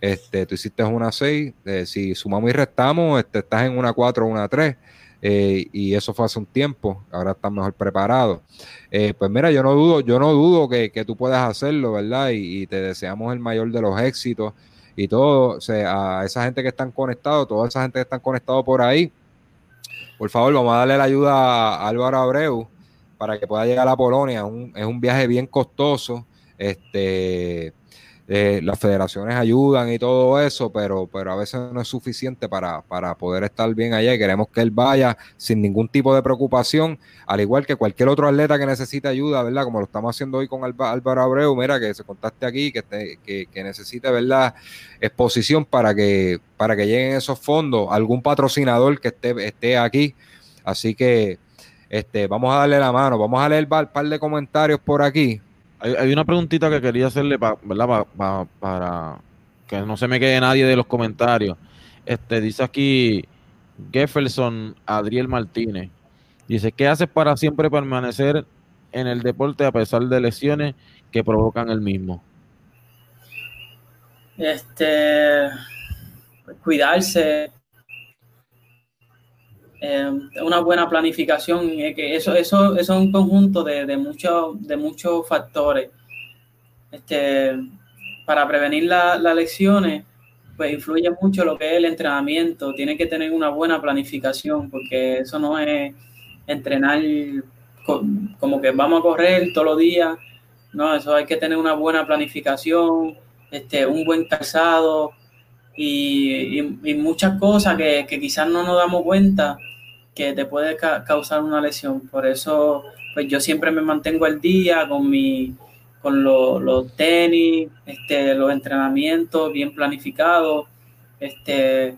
Este, tú hiciste una 6, eh, si sumamos y restamos, este, estás en una 4 o una 3. Eh, y eso fue hace un tiempo, ahora estás mejor preparado. Eh, pues mira, yo no dudo, yo no dudo que, tú puedas hacerlo, ¿verdad? Y, te deseamos el mayor de los éxitos y todo, o sea, a esa gente que están conectados, toda esa gente que están conectados por ahí, por favor, vamos a darle la ayuda a Álvaro Abreu, para que pueda llegar a Polonia. es un viaje bien costoso. Este, eh, las federaciones ayudan y todo eso, pero, pero a veces no es suficiente para, para poder estar bien allá queremos que él vaya sin ningún tipo de preocupación, al igual que cualquier otro atleta que necesite ayuda, ¿verdad? Como lo estamos haciendo hoy con Álvaro Abreu, mira, que se contacte aquí, que, que, que, necesite, ¿verdad? Exposición para que, para que lleguen esos fondos, algún patrocinador que esté, esté aquí. Así que este, vamos a darle la mano, vamos a leer un par de comentarios por aquí. Hay, una preguntita que quería hacerle ¿verdad? para que no se me quede nadie de los comentarios. Este dice aquí Jefferson Adriel Martínez. Dice, ¿qué haces para siempre permanecer en el deporte a pesar de lesiones que provocan el mismo? Este, cuidarse, eh, una buena planificación, que eso, eso, eso es un conjunto de, de, de muchos factores. Este, para prevenir las lesiones, pues influye mucho lo que es el entrenamiento. Tiene que tener una buena planificación, porque eso no es entrenar como que vamos a correr todos los días. No, eso hay que tener una buena planificación, este, un buen calzado y, y, muchas cosas que, que, quizás no nos damos cuenta que te puede causar una lesión. Por eso, pues yo siempre me mantengo al día con mi con los tenis, este, los entrenamientos bien planificados, este,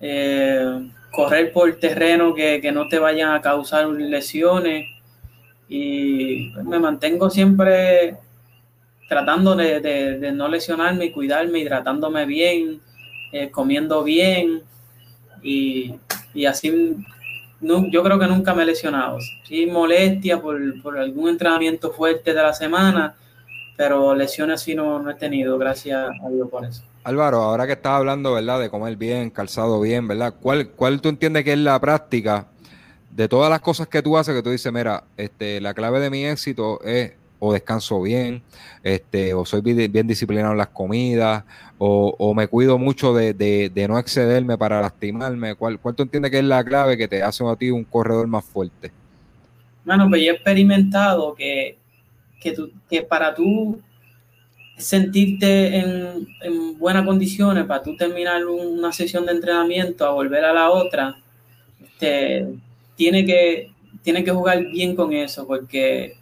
eh, correr por terreno que, que, no te vayan a causar lesiones y me mantengo siempre tratando de, de, no lesionarme cuidarme, hidratándome bien, eh, comiendo bien y y así no, yo creo que nunca me he lesionado. Sí, molestia por, algún entrenamiento fuerte de la semana, pero lesiones así no, no he tenido, gracias a Dios por eso. Álvaro, ahora que estás hablando, ¿verdad? De comer bien, calzado bien, ¿verdad? ¿Cuál, cuál tú entiendes que es la práctica de todas las cosas que tú haces que tú dices, mira, este, la clave de mi éxito es o descanso bien, este, o soy bien disciplinado en las comidas, o, me cuido mucho de, no excederme para lastimarme. ¿Cuál, ¿Cuál tú entiendes que es la clave que te hace a ti un corredor más fuerte? Bueno, pues yo he experimentado que, que, para tú sentirte en, en, buenas condiciones, para tú terminar una sesión de entrenamiento a volver a la otra, este, tiene, que, tiene que jugar bien con eso, porque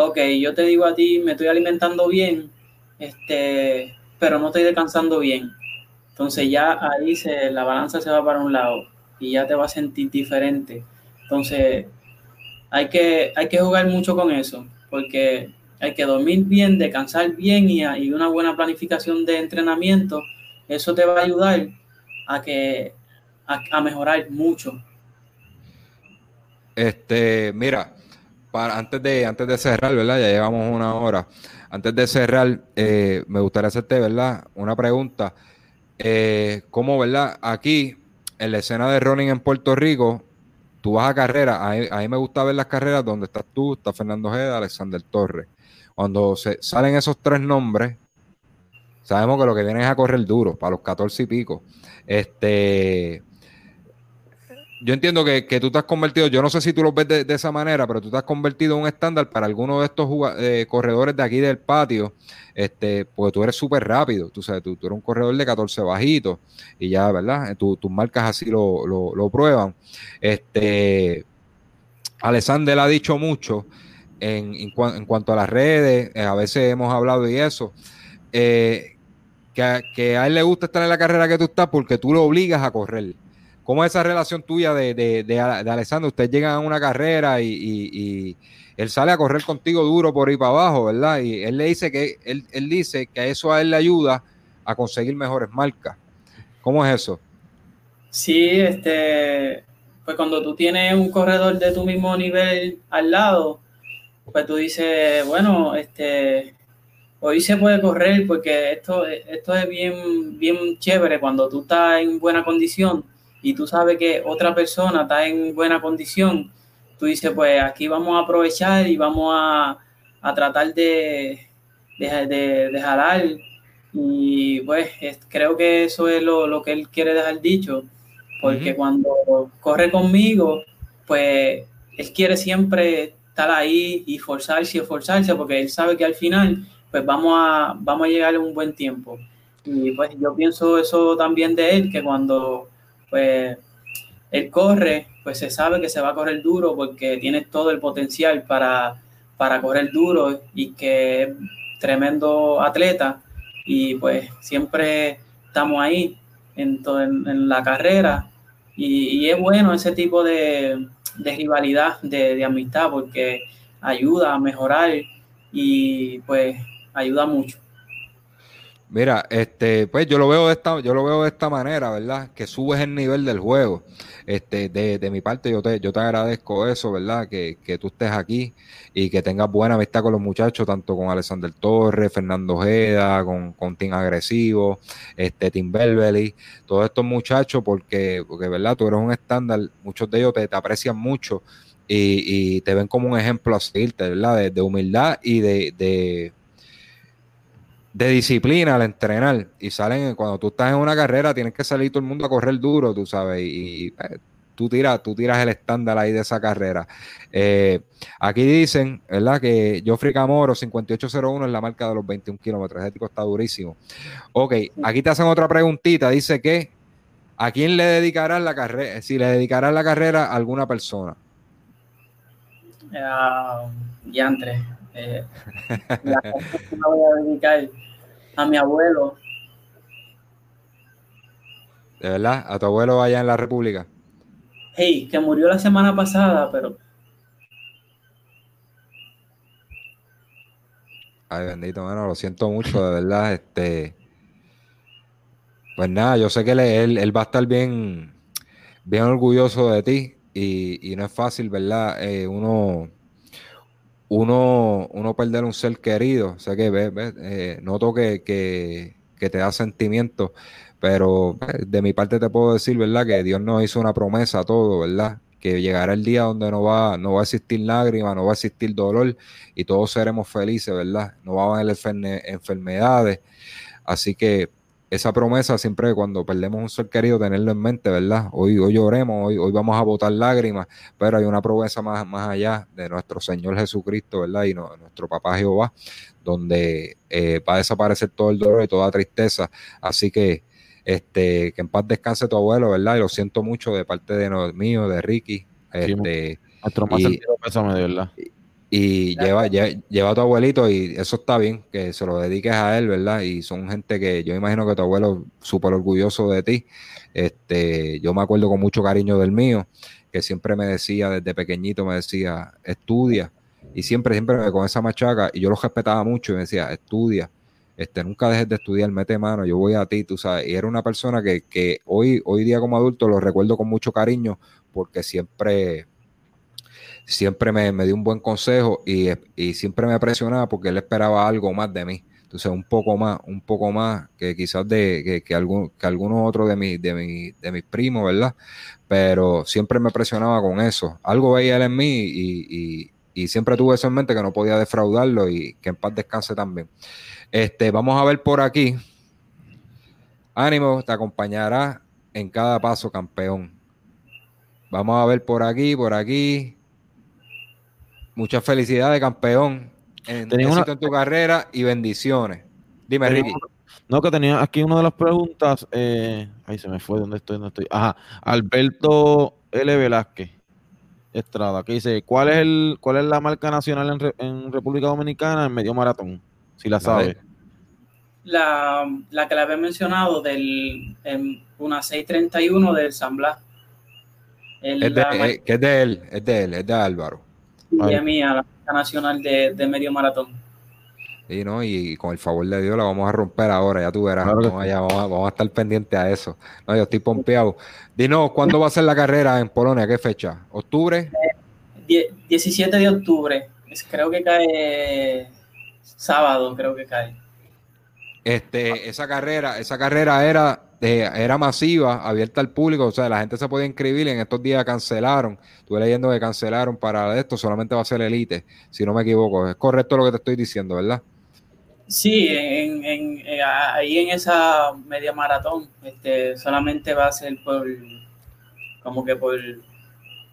ok, yo te digo a ti, me estoy alimentando bien, este, pero no estoy descansando bien. Entonces ya ahí se, la balanza se va para un lado y ya te vas a sentir diferente. Entonces hay que, hay que jugar mucho con eso, porque hay que dormir bien, descansar bien y, y una buena planificación de entrenamiento. Eso te va a ayudar a que a mejorar mucho. Este, mira, antes, de, antes de cerrar, ¿verdad? Ya llevamos una hora. Antes de cerrar, eh, me gustaría hacerte, ¿verdad? Una pregunta. Eh, ¿Cómo, verdad? Aquí, en la escena de running en Puerto Rico, tú vas a carrera. A mí, me gusta ver las carreras donde estás tú, está Fernando Ojeda, Alexander Torres. Cuando se salen esos tres nombres, sabemos que lo que viene es a correr duro, para los 14 y pico. Este, yo entiendo que, tú te has convertido, yo no sé si tú lo ves de, esa manera, pero tú te has convertido en un estándar para algunos de estos eh, corredores de aquí del patio, este, porque tú eres súper rápido, tú sabes, tú, eres un corredor de 14 bajitos y ya, ¿verdad? tus marcas así lo, lo, prueban. Este, Alexander ha dicho mucho en, en, cuanto a las redes, eh, a veces hemos hablado de eso, eh, que, que a él le gusta estar en la carrera que tú estás porque tú lo obligas a correr. ¿Cómo es esa relación tuya de, de, de, Alessandro? Ustedes llegan a una carrera y, él sale a correr contigo duro por ahí para abajo, ¿verdad? Y él le dice que él, dice que eso a él le ayuda a conseguir mejores marcas. ¿Cómo es eso? Sí, este, pues cuando tú tienes un corredor de tu mismo nivel al lado, pues tú dices, bueno, este, hoy se puede correr porque esto, esto es bien, bien chévere cuando tú estás en buena condición y tú sabes que otra persona está en buena condición, tú dices, pues aquí vamos a aprovechar y vamos a, tratar de, de, de, jalar. Y pues creo que eso es lo, que él quiere dejar dicho, porque cuando corre conmigo, pues él quiere siempre estar ahí y forzarse y esforzarse porque él sabe que al final pues vamos a, vamos a llegar a un buen tiempo. Y pues yo pienso eso también de él, que cuando pues él corre, pues se sabe que se va a correr duro porque tiene todo el potencial para, para correr duro y que es tremendo atleta y pues siempre estamos ahí en, en, la carrera y, es bueno ese tipo de, rivalidad, de, de, amistad porque ayuda a mejorar y pues ayuda mucho. Mira, este, pues yo lo veo de esta, yo lo veo de esta manera, ¿verdad? Que subes el nivel del juego. Este, de, de mi parte, yo te, yo te agradezco eso, ¿verdad? Que, que, tú estés aquí y que tengas buena amistad con los muchachos, tanto con Alexander Torres, Fernando Ojeda, con, con Tim Agresivo, este, Tim Belbeli, todos estos muchachos, porque, porque, ¿verdad? Tú eres un estándar, muchos de ellos te, te aprecian mucho y, y, te ven como un ejemplo a seguirte, ¿verdad? De, de humildad y de, de de disciplina al entrenar. Y salen cuando tú estás en una carrera tienes que salir todo el mundo a correr duro tú sabes y, eh, tú tiras tú tiras el estándar ahí de esa carrera. Eh, aquí dicen verdad que Joffrey Camoro 5801 es la marca de los 21 kilómetros. Ético está durísimo. Ok aquí te hacen otra preguntita. Dice que a quién le dedicarás la carrera si le dedicarás la carrera a alguna persona uh, eh, *laughs* la voy a dedicar a mi abuelo. ¿De verdad? ¿A tu abuelo allá en la República? Hey, que murió la semana pasada, pero. Ay, bendito, bueno, lo siento mucho, de verdad. Este. Pues nada, yo sé que él, va a estar bien, bien orgulloso de ti y, no es fácil, ¿verdad? Eh, uno uno, uno perder un ser querido. O sea que ve, eh, noto que, que, te da sentimiento, pero eh, de mi parte te puedo decir, ¿verdad? Que Dios nos hizo una promesa a todo, ¿verdad? Que llegará el día donde no va, no va a existir lágrimas, no va a existir dolor y todos seremos felices, ¿verdad? No va a haber enfermedades. Así que esa promesa siempre cuando perdemos un ser querido, tenerlo en mente, ¿verdad? Hoy, hoy lloremos, hoy, hoy vamos a botar lágrimas, pero hay una promesa más, más allá de nuestro Señor Jesucristo, ¿verdad? Y nuestro papá Jehová, donde eh, va a desaparecer todo el dolor y toda tristeza. Así que, este, que en paz descanse tu abuelo, ¿verdad? Y lo siento mucho de parte de mío, de Ricky. Este, nuestro más sentido pésame, de verdad y lleva, lleva, a tu abuelito y eso está bien, que se lo dediques a él, ¿verdad? Y son gente que yo imagino que tu abuelo súper orgulloso de ti. Este, yo me acuerdo con mucho cariño del mío, que siempre me decía, desde pequeñito me decía, estudia. Y siempre, siempre con esa machaca, y yo lo respetaba mucho y me decía, estudia, este, nunca dejes de estudiar, mete mano, yo voy a ti, tú sabes. Y era una persona que, que hoy, hoy día como adulto lo recuerdo con mucho cariño, porque siempre siempre me, dio un buen consejo y, siempre me presionaba porque él esperaba algo más de mí. Entonces, un poco más, un poco más que quizás de que, que, algún, que de, mi, de, mi, de mis primos, ¿verdad? Pero siempre me presionaba con eso. Algo veía él en mí y, y, siempre tuve eso en mente que no podía defraudarlo y que en paz descanse también. Este, vamos a ver por aquí. Ánimo, te acompañará en cada paso, campeón. Vamos a ver por aquí, por aquí. Muchas felicidades, campeón. En, éxito en tu carrera y bendiciones. Dime, Ricky. No, que tenía aquí una de las preguntas. Eh, ahí se me fue, ¿dónde estoy? ¿Dónde estoy? Ajá, Alberto L. Velázquez Estrada, que dice, ¿cuál es el cuál es la marca nacional en, República Dominicana en medio maratón? Si la sabe. La, la que le había mencionado del en una 631 del San Blas. es de, eh, es de él, es de él, es de Álvaro y a mí, a la nacional de, medio maratón. Y, ¿no? y con el favor de Dios la vamos a romper ahora, ya tú verás. vamos, a, estar pendientes a eso. No, yo estoy pompeado. Dinos, ¿cuándo va a ser la carrera en Polonia? ¿Qué fecha? ¿Octubre? 17 de octubre. Creo que cae sábado, creo que cae. Este, esa carrera, esa carrera era era masiva, abierta al público, o sea, la gente se podía inscribir y en estos días cancelaron. Estuve leyendo que cancelaron para esto, solamente va a ser elite, si no me equivoco. Es correcto lo que te estoy diciendo, ¿verdad? Sí, en, en, eh, ahí en esa media maratón, este, solamente va a ser por, como que por,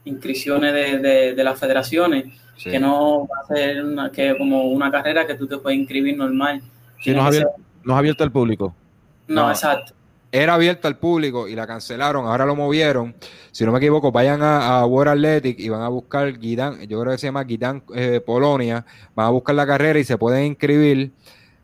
inscripciones de, de, las federaciones, que no va a ser una, que como una carrera que tú te puedes inscribir normal. Sí, no, es abierto, al público. No, exacto. Era abierta al público y la cancelaron, ahora lo movieron. Si no me equivoco, vayan a, a World Athletic y van a buscar Guidán, yo creo que se llama Guidán eh, Polonia, van a buscar la carrera y se pueden inscribir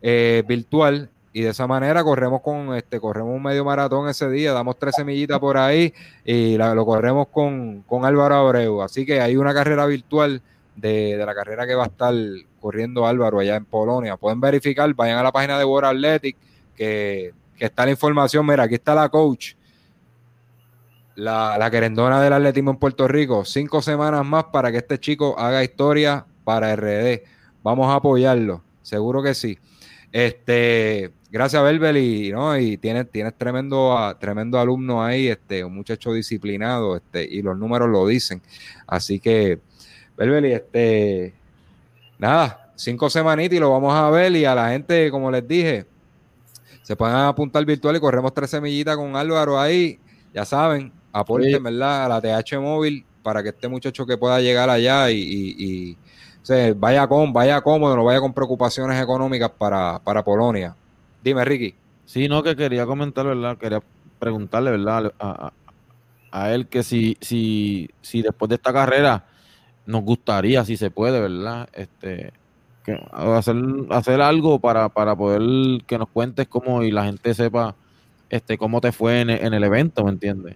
eh, virtual y de esa manera corremos con este corremos un medio maratón ese día, damos tres semillitas por ahí y lo corremos con, con, Álvaro Abreu. Así que hay una carrera virtual de, la carrera que va a estar corriendo Álvaro allá en Polonia. Pueden verificar, vayan a la página de World Athletic que, está la información. Mira, aquí está la coach, la, la querendona del atletismo en Puerto Rico. Cinco semanas más para que este chico haga historia para RD. Vamos a apoyarlo, seguro que sí. Este, gracias, Belbel, y, ¿no? y tienes, tremendo, tremendo alumno ahí, este, un muchacho disciplinado, este, y los números lo dicen. Así que, Belbel, este, nada, cinco semanitas y lo vamos a ver, y a la gente, como les dije, se pueden apuntar virtual y corremos tres semillitas con Álvaro ahí, ya saben, aporten, ¿verdad? A la TH móvil para que este muchacho que pueda llegar allá y vaya con, vaya cómodo, no vaya con preocupaciones económicas para, para Polonia. Dime, Ricky. Sí, no, que quería comentar, ¿verdad? Quería preguntarle, ¿verdad? A, él que si, si, si después de esta carrera nos gustaría, si se puede, ¿verdad? Este, que hacer, hacer algo para, para poder que nos cuentes cómo y la gente sepa este cómo te fue en, en el evento, ¿me entiendes?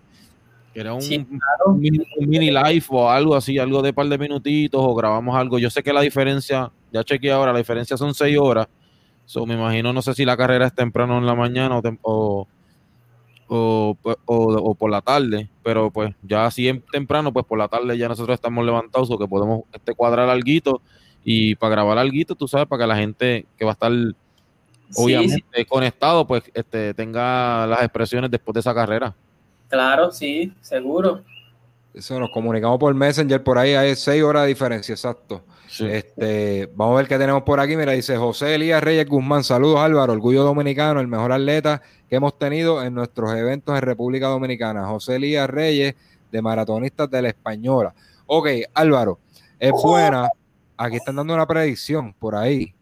era un, mini, live o algo así, algo de par de minutitos o grabamos algo. Yo sé que la diferencia, ya chequeé ahora, la diferencia son seis horas. So, me imagino, no sé si la carrera es temprano en la mañana o, o, o, por la tarde, pero pues ya así en temprano, pues por la tarde ya nosotros estamos levantados o que podemos este, cuadrar algo y para grabar algo, tú sabes, para que la gente que va a estar obviamente conectado, pues este, tenga las expresiones después de esa carrera. Claro, sí, seguro. Eso nos comunicamos por Messenger, por ahí hay seis horas de diferencia, exacto. Este, vamos a ver qué tenemos por aquí. Mira, dice José Elías Reyes Guzmán. Saludos, Álvaro, orgullo dominicano, el mejor atleta que hemos tenido en nuestros eventos en República Dominicana. José Elías Reyes, de Maratonistas de la Española. Ok, Álvaro, es buena. Aquí están dando una predicción por ahí.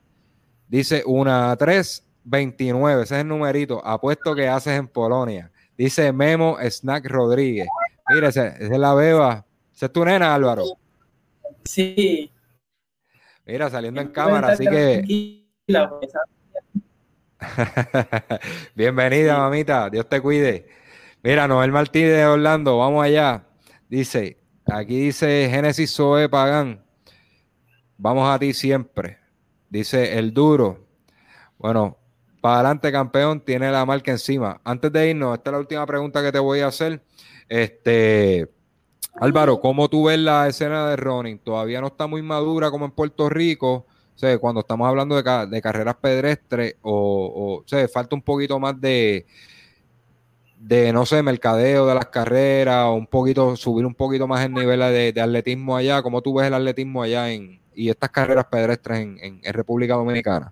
Dice una 3, 29. Ese es el numerito. Apuesto que haces en Polonia. Dice Memo Snack Rodríguez. Mira, esa, es la beba. Esa es tu nena, Álvaro. Sí. Mira, saliendo en cámara, así que. *laughs* Bienvenida, mamita. Dios te cuide. Mira, Noel Martínez de Orlando, vamos allá. Dice, aquí dice Génesis Zoe Pagán. Vamos a ti siempre. Dice el duro. Bueno, para adelante, campeón, tiene la marca encima. Antes de irnos, esta es la última pregunta que te voy a hacer. Este, Álvaro, ¿cómo tú ves la escena de running? Todavía no está muy madura como en Puerto Rico. O sea, cuando estamos hablando de, carreras pedestres, o, o, falta un poquito más de, de, no sé, mercadeo de las carreras, o un poquito, subir un poquito más el nivel de, atletismo allá. ¿Cómo tú ves el atletismo allá en, y estas carreras pedestres en República Dominicana?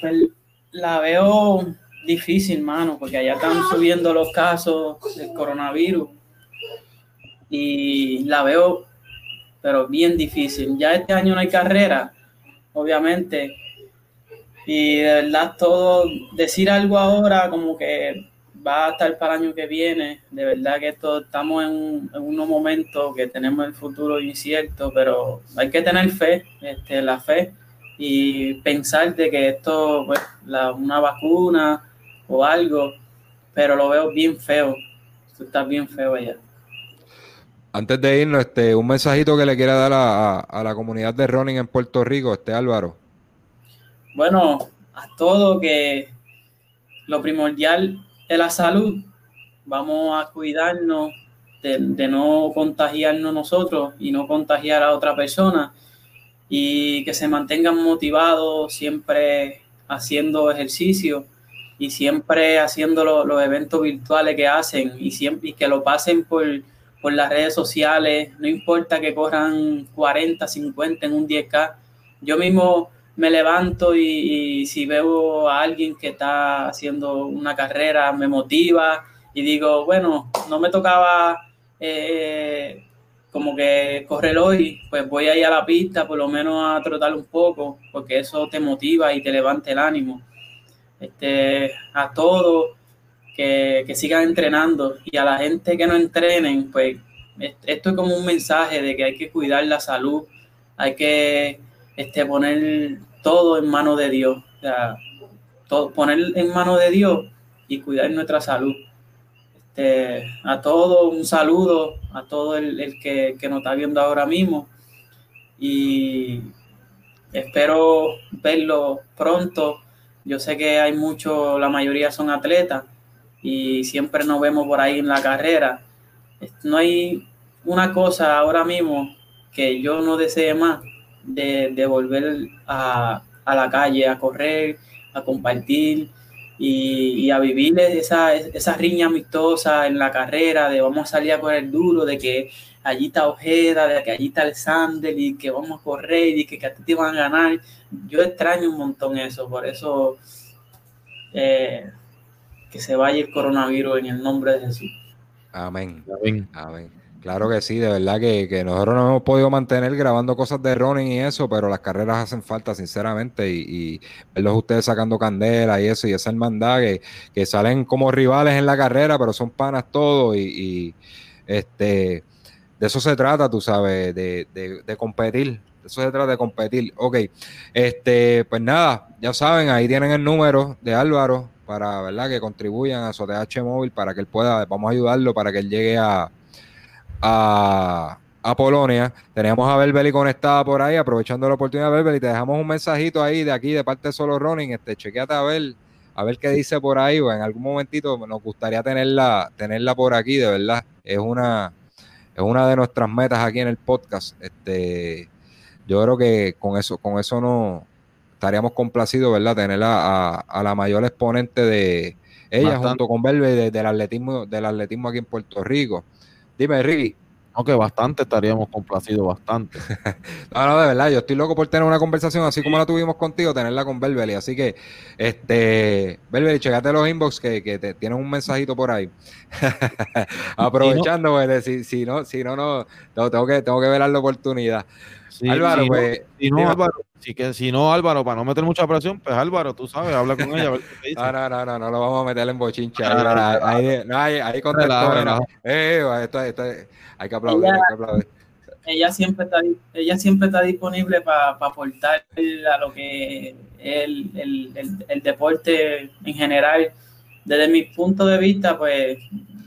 Pues, la veo difícil, mano, porque allá están subiendo los casos del coronavirus y la veo, pero bien difícil. Ya este año no hay carrera, obviamente, y de verdad todo, decir algo ahora como que va a estar para el año que viene, de verdad que esto, estamos en, un, en unos momentos que tenemos el futuro incierto, pero hay que tener fe, este, la fe y pensar de que esto, pues, la, una vacuna o algo, pero lo veo bien feo. Esto está bien feo allá. Antes de irnos, este, un mensajito que le quiera dar a, la comunidad de running en Puerto Rico, este Álvaro. Bueno, a todo que lo primordial es la salud. Vamos a cuidarnos de, de no contagiarnos nosotros y no contagiar a otra persona y que se mantengan motivados siempre haciendo ejercicio y siempre haciendo los eventos virtuales que hacen y, siempre, y que lo pasen por, por las redes sociales, no importa que corran 40, 50 en un 10K. Yo mismo me levanto y, si veo a alguien que está haciendo una carrera, me motiva y digo, bueno, no me tocaba eh, como que correr hoy, pues voy a ir a la pista por lo menos a trotar un poco, porque eso te motiva y te levanta el ánimo. Este, a todos que, que sigan entrenando y a la gente que no entrenen, pues esto es como un mensaje de que hay que cuidar la salud, hay que este, poner todo en manos de Dios, o todo, poner en manos de Dios y cuidar nuestra salud. Este, a todos un saludo, a todo el, el que, que, nos está viendo ahora mismo y espero verlo pronto. Yo sé que hay muchos, la mayoría son atletas y siempre nos vemos por ahí en la carrera. No hay una cosa ahora mismo que yo no desee más de, de volver a, a la calle, a correr, a compartir y, y, a vivir esa, esa riña amistosa en la carrera, de vamos a salir a correr duro, de que allí está Ojeda, de que allí está el Sandel y que vamos a correr y que, que a ti te van a ganar. Yo extraño un montón eso, por eso eh, que se vaya el coronavirus en el nombre de Jesús. Amén. Amén. Amén. Claro que sí, de verdad que, que, nosotros no hemos podido mantener grabando cosas de running y eso, pero las carreras hacen falta, sinceramente, y, y verlos ustedes sacando candela y eso, y esa hermandad que, que salen como rivales en la carrera, pero son panas todos, y, y este de eso se trata, tú sabes, de, de, de, competir, eso se trata de competir. Ok, este, pues nada, ya saben, ahí tienen el número de Álvaro para, ¿verdad?, que contribuyan a su TH móvil para que él pueda, vamos a ayudarlo para que él llegue a a, a Polonia. Tenemos a Berbeli conectada por ahí, aprovechando la oportunidad, Berbeli, te dejamos un mensajito ahí de aquí, de parte de Solo Running, este, chequeate a ver, a ver qué dice por ahí, o en algún momentito nos gustaría tenerla, tenerla por aquí, de verdad, es una, es una de nuestras metas aquí en el podcast, este, yo creo que con eso, con eso no estaríamos complacidos, ¿verdad? Tenerla a, a la mayor exponente de ella Bastante. junto con Berbeli del atletismo, del atletismo aquí en Puerto Rico. Dime, Ricky. No, que bastante estaríamos complacidos, bastante. *laughs* no, no, de verdad, yo estoy loco por tener una conversación así como la tuvimos contigo, tenerla con Belbeli. Así que, este, Belbeli, checate los inbox que, que te tienen un mensajito por ahí. *laughs* Aprovechando, si no, si, si, no, si no, no, tengo que, tengo que ver la oportunidad. Sí, Álvaro, si pues. No, si no, Álvaro, si, que, si no, Álvaro, para no meter mucha presión, pues Álvaro, tú sabes, habla con ella. A ver qué dice. no, no, no, no, no lo vamos a meter en bochincha. Ah, ahí, ahí, no, ahí, ahí contestó. Eh, esto, esto, hay que aplaudir, ella, hay que aplaudir. Ella siempre está, ella siempre está disponible para pa aportar a lo que es el, el, el, el deporte en general. Desde mi punto de vista, pues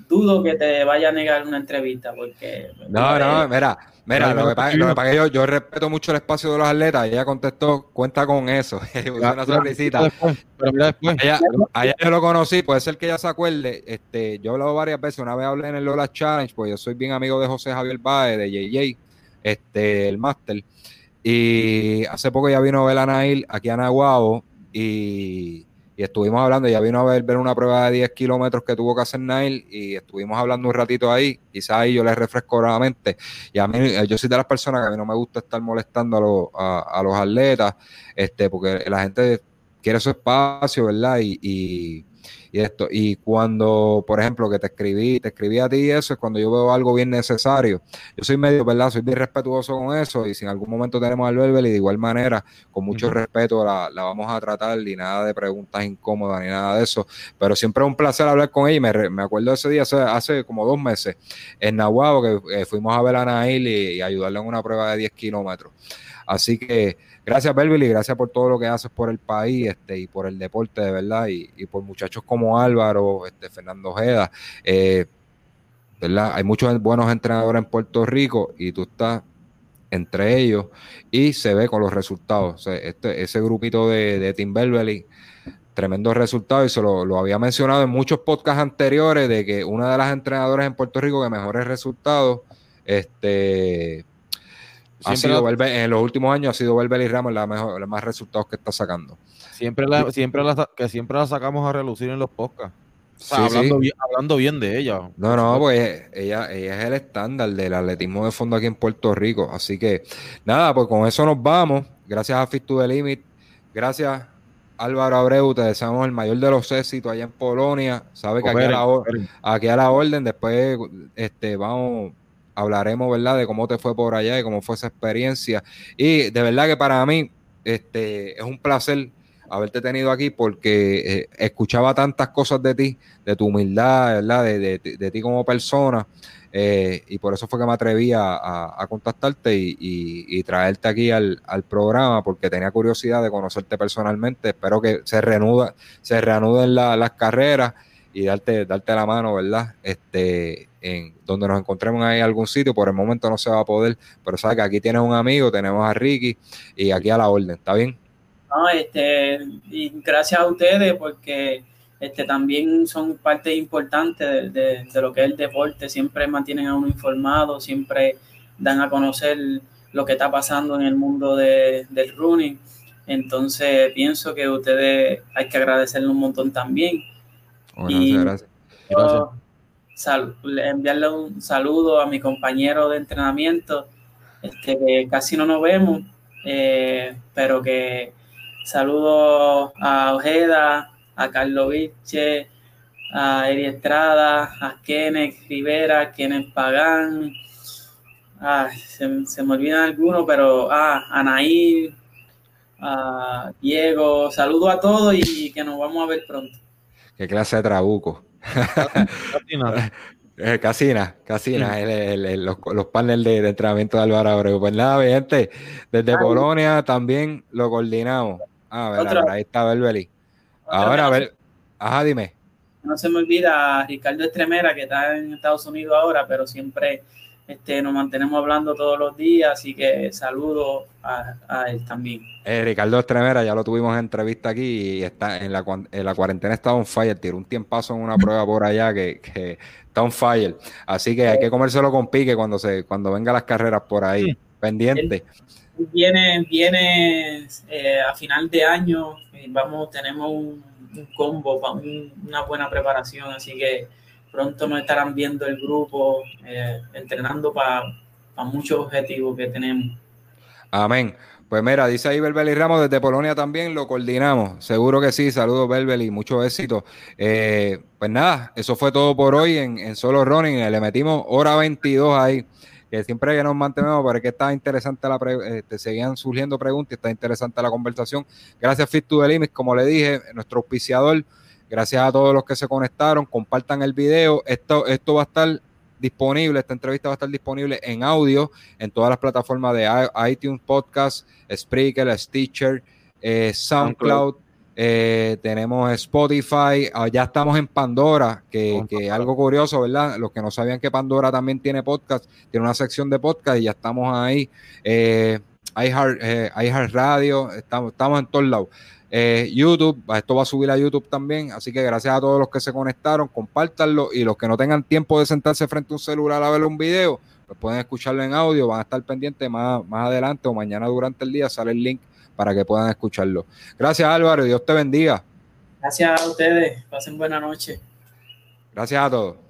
dudo que te vaya a negar una entrevista porque no no mira mira lo que pasa, lo que que yo, yo respeto mucho el espacio de los atletas. Ella contestó cuenta con eso. *laughs* Una sonrisita. después, pero mira después. Ella, a ella yo lo conocí puede ser que ella se acuerde. Este yo he hablado varias veces. Una vez hablé en el Lola Challenge pues yo soy bien amigo de José Javier Baez de JJ este el máster. Y hace poco ya vino Belanail aquí a Nahuabo y y estuvimos hablando, ya vino a ver, ver una prueba de 10 kilómetros que tuvo que hacer Nail y estuvimos hablando un ratito ahí, quizás ahí yo le refresco la y a mí, yo soy de las personas que a mí no me gusta estar molestando a, lo, a, a los atletas, este, porque la gente quiere su espacio, ¿verdad? Y, y, y, esto, y cuando, por ejemplo, que te escribí, te escribí a ti eso es cuando yo veo algo bien necesario. Yo soy medio, ¿verdad? Soy bien respetuoso con eso y si en algún momento tenemos al Berbel y de igual manera, con mucho uh -huh. respeto la, la, vamos a tratar y nada de preguntas incómodas ni nada de eso. Pero siempre es un placer hablar con ella y me, me acuerdo ese día, hace, hace como dos meses, en Nahuabo, que eh, fuimos a ver a Nail y, y ayudarle en una prueba de 10 kilómetros. Así que gracias, Belville, y gracias por todo lo que haces por el país este, y por el deporte, de verdad, y, por muchachos como Álvaro, este, Fernando Ojeda. Eh, ¿verdad? Hay muchos buenos entrenadores en Puerto Rico y tú estás entre ellos y se ve con los resultados. Este, ese grupito de, de Tim Belbeli, tremendos resultados, y se lo, lo, había mencionado en muchos podcasts anteriores de que una de las entrenadoras en Puerto Rico que mejores resultados, este ha sido en los últimos años ha sido Belbeli Ramos la mejor, los más resultados que está sacando. Siempre la, siempre la, que siempre la sacamos a relucir en los podcasts. O sea, sí, hablando, sí. Bien, hablando, Bien, de ella. No, no, pues ella, ella es el estándar del atletismo de fondo aquí en Puerto Rico. Así que, nada, pues con eso nos vamos. Gracias a Fit to the Limit. Gracias, Álvaro Abreu. Te deseamos el mayor de los éxitos allá en Polonia. Sabe que aquí a, la, aquí a la orden, después este, vamos hablaremos, ¿verdad? De cómo te fue por allá y cómo fue esa experiencia. Y de verdad que para mí este, es un placer haberte tenido aquí porque eh, escuchaba tantas cosas de ti, de tu humildad, ¿verdad? De, de, ti como persona. Eh, y por eso fue que me atreví a, contactarte y, traerte aquí al, programa porque tenía curiosidad de conocerte personalmente. Espero que se reanuda, se reanuden las carreras y darte, darte la mano, ¿verdad? Este, en donde nos encontremos ahí en algún sitio, por el momento no se va a poder, pero sabes que aquí tienes un amigo, tenemos a Ricky y aquí a la orden, ¿está bien? No, este, y gracias a ustedes porque este, también son parte importante de, lo que es el deporte, siempre mantienen a uno informado, siempre dan a conocer lo que está pasando en el mundo del running. Entonces pienso que ustedes hay que agradecerle un montón también. y gracias. Enviarle un saludo a mi compañero de entrenamiento, este, que casi no nos vemos, eh, pero que Saludos a Ojeda, a Carlos Viche, a Eri Estrada, a Kenneth Rivera, Kenneth Pagán. Ah, se, me olvidan algunos, pero ah, a Nair, a Diego. Saludos a todos y que nos vamos a ver pronto. Qué clase de trabuco. Eh, Casina, Casina, los, los paneles de, entrenamiento de Álvaro Abreu. Pues nada, gente, desde Polonia también lo coordinamos. Ah, a ver, ahí está Belbeli. Ahora, a ver, ajá, dime. No se me olvida Ricardo Estremera, que está en Estados Unidos ahora, pero siempre este, nos mantenemos hablando todos los días, así que saludo a, él también. Eh, Ricardo Estremera, ya lo tuvimos en entrevista aquí y está en la, en la cuarentena está on fire, tiró un tiempazo en una *laughs* prueba por allá que, que está on fire. Así que hay que comérselo con pique cuando se cuando vengan las carreras por ahí, pendiente viene, viene eh, a final de año, vamos, tenemos un, combo, una buena preparación, así que pronto nos estarán viendo el grupo, eh, entrenando para muchos objetivos que tenemos. Amén. Pues mira, dice ahí Belbeli Ramos desde Polonia también, lo coordinamos. Seguro que sí. Saludos, Belbeli, mucho éxito. Eh, pues nada, eso fue todo por hoy en, en Solo Running. Le metimos hora 22 ahí que siempre que nos mantenemos, pero que está interesante la este, seguían surgiendo preguntas, está interesante la conversación. Gracias Fit to the como le dije, nuestro auspiciador. Gracias a todos los que se conectaron, compartan el video. Esto, esto va a estar disponible, esta entrevista va a estar disponible en audio en todas las plataformas de iTunes Podcast, Spreaker, Stitcher, eh, SoundCloud eh, tenemos Spotify, ah, ya estamos en Pandora, que, que algo curioso, ¿verdad? Los que no sabían que Pandora también tiene podcast, tiene una sección de podcast y ya estamos ahí. Eh, iHeart, eh, Radio, estamos, estamos en todos lados. Eh, YouTube, esto va a subir a YouTube también, así que gracias a todos los que se conectaron, compártanlo y los que no tengan tiempo de sentarse frente a un celular a ver un video, pues pueden escucharlo en audio, van a estar pendientes más, más adelante o mañana durante el día, sale el link para que puedan escucharlo. Gracias Álvaro, Dios te bendiga. Gracias a ustedes, pasen buena noche. Gracias a todos.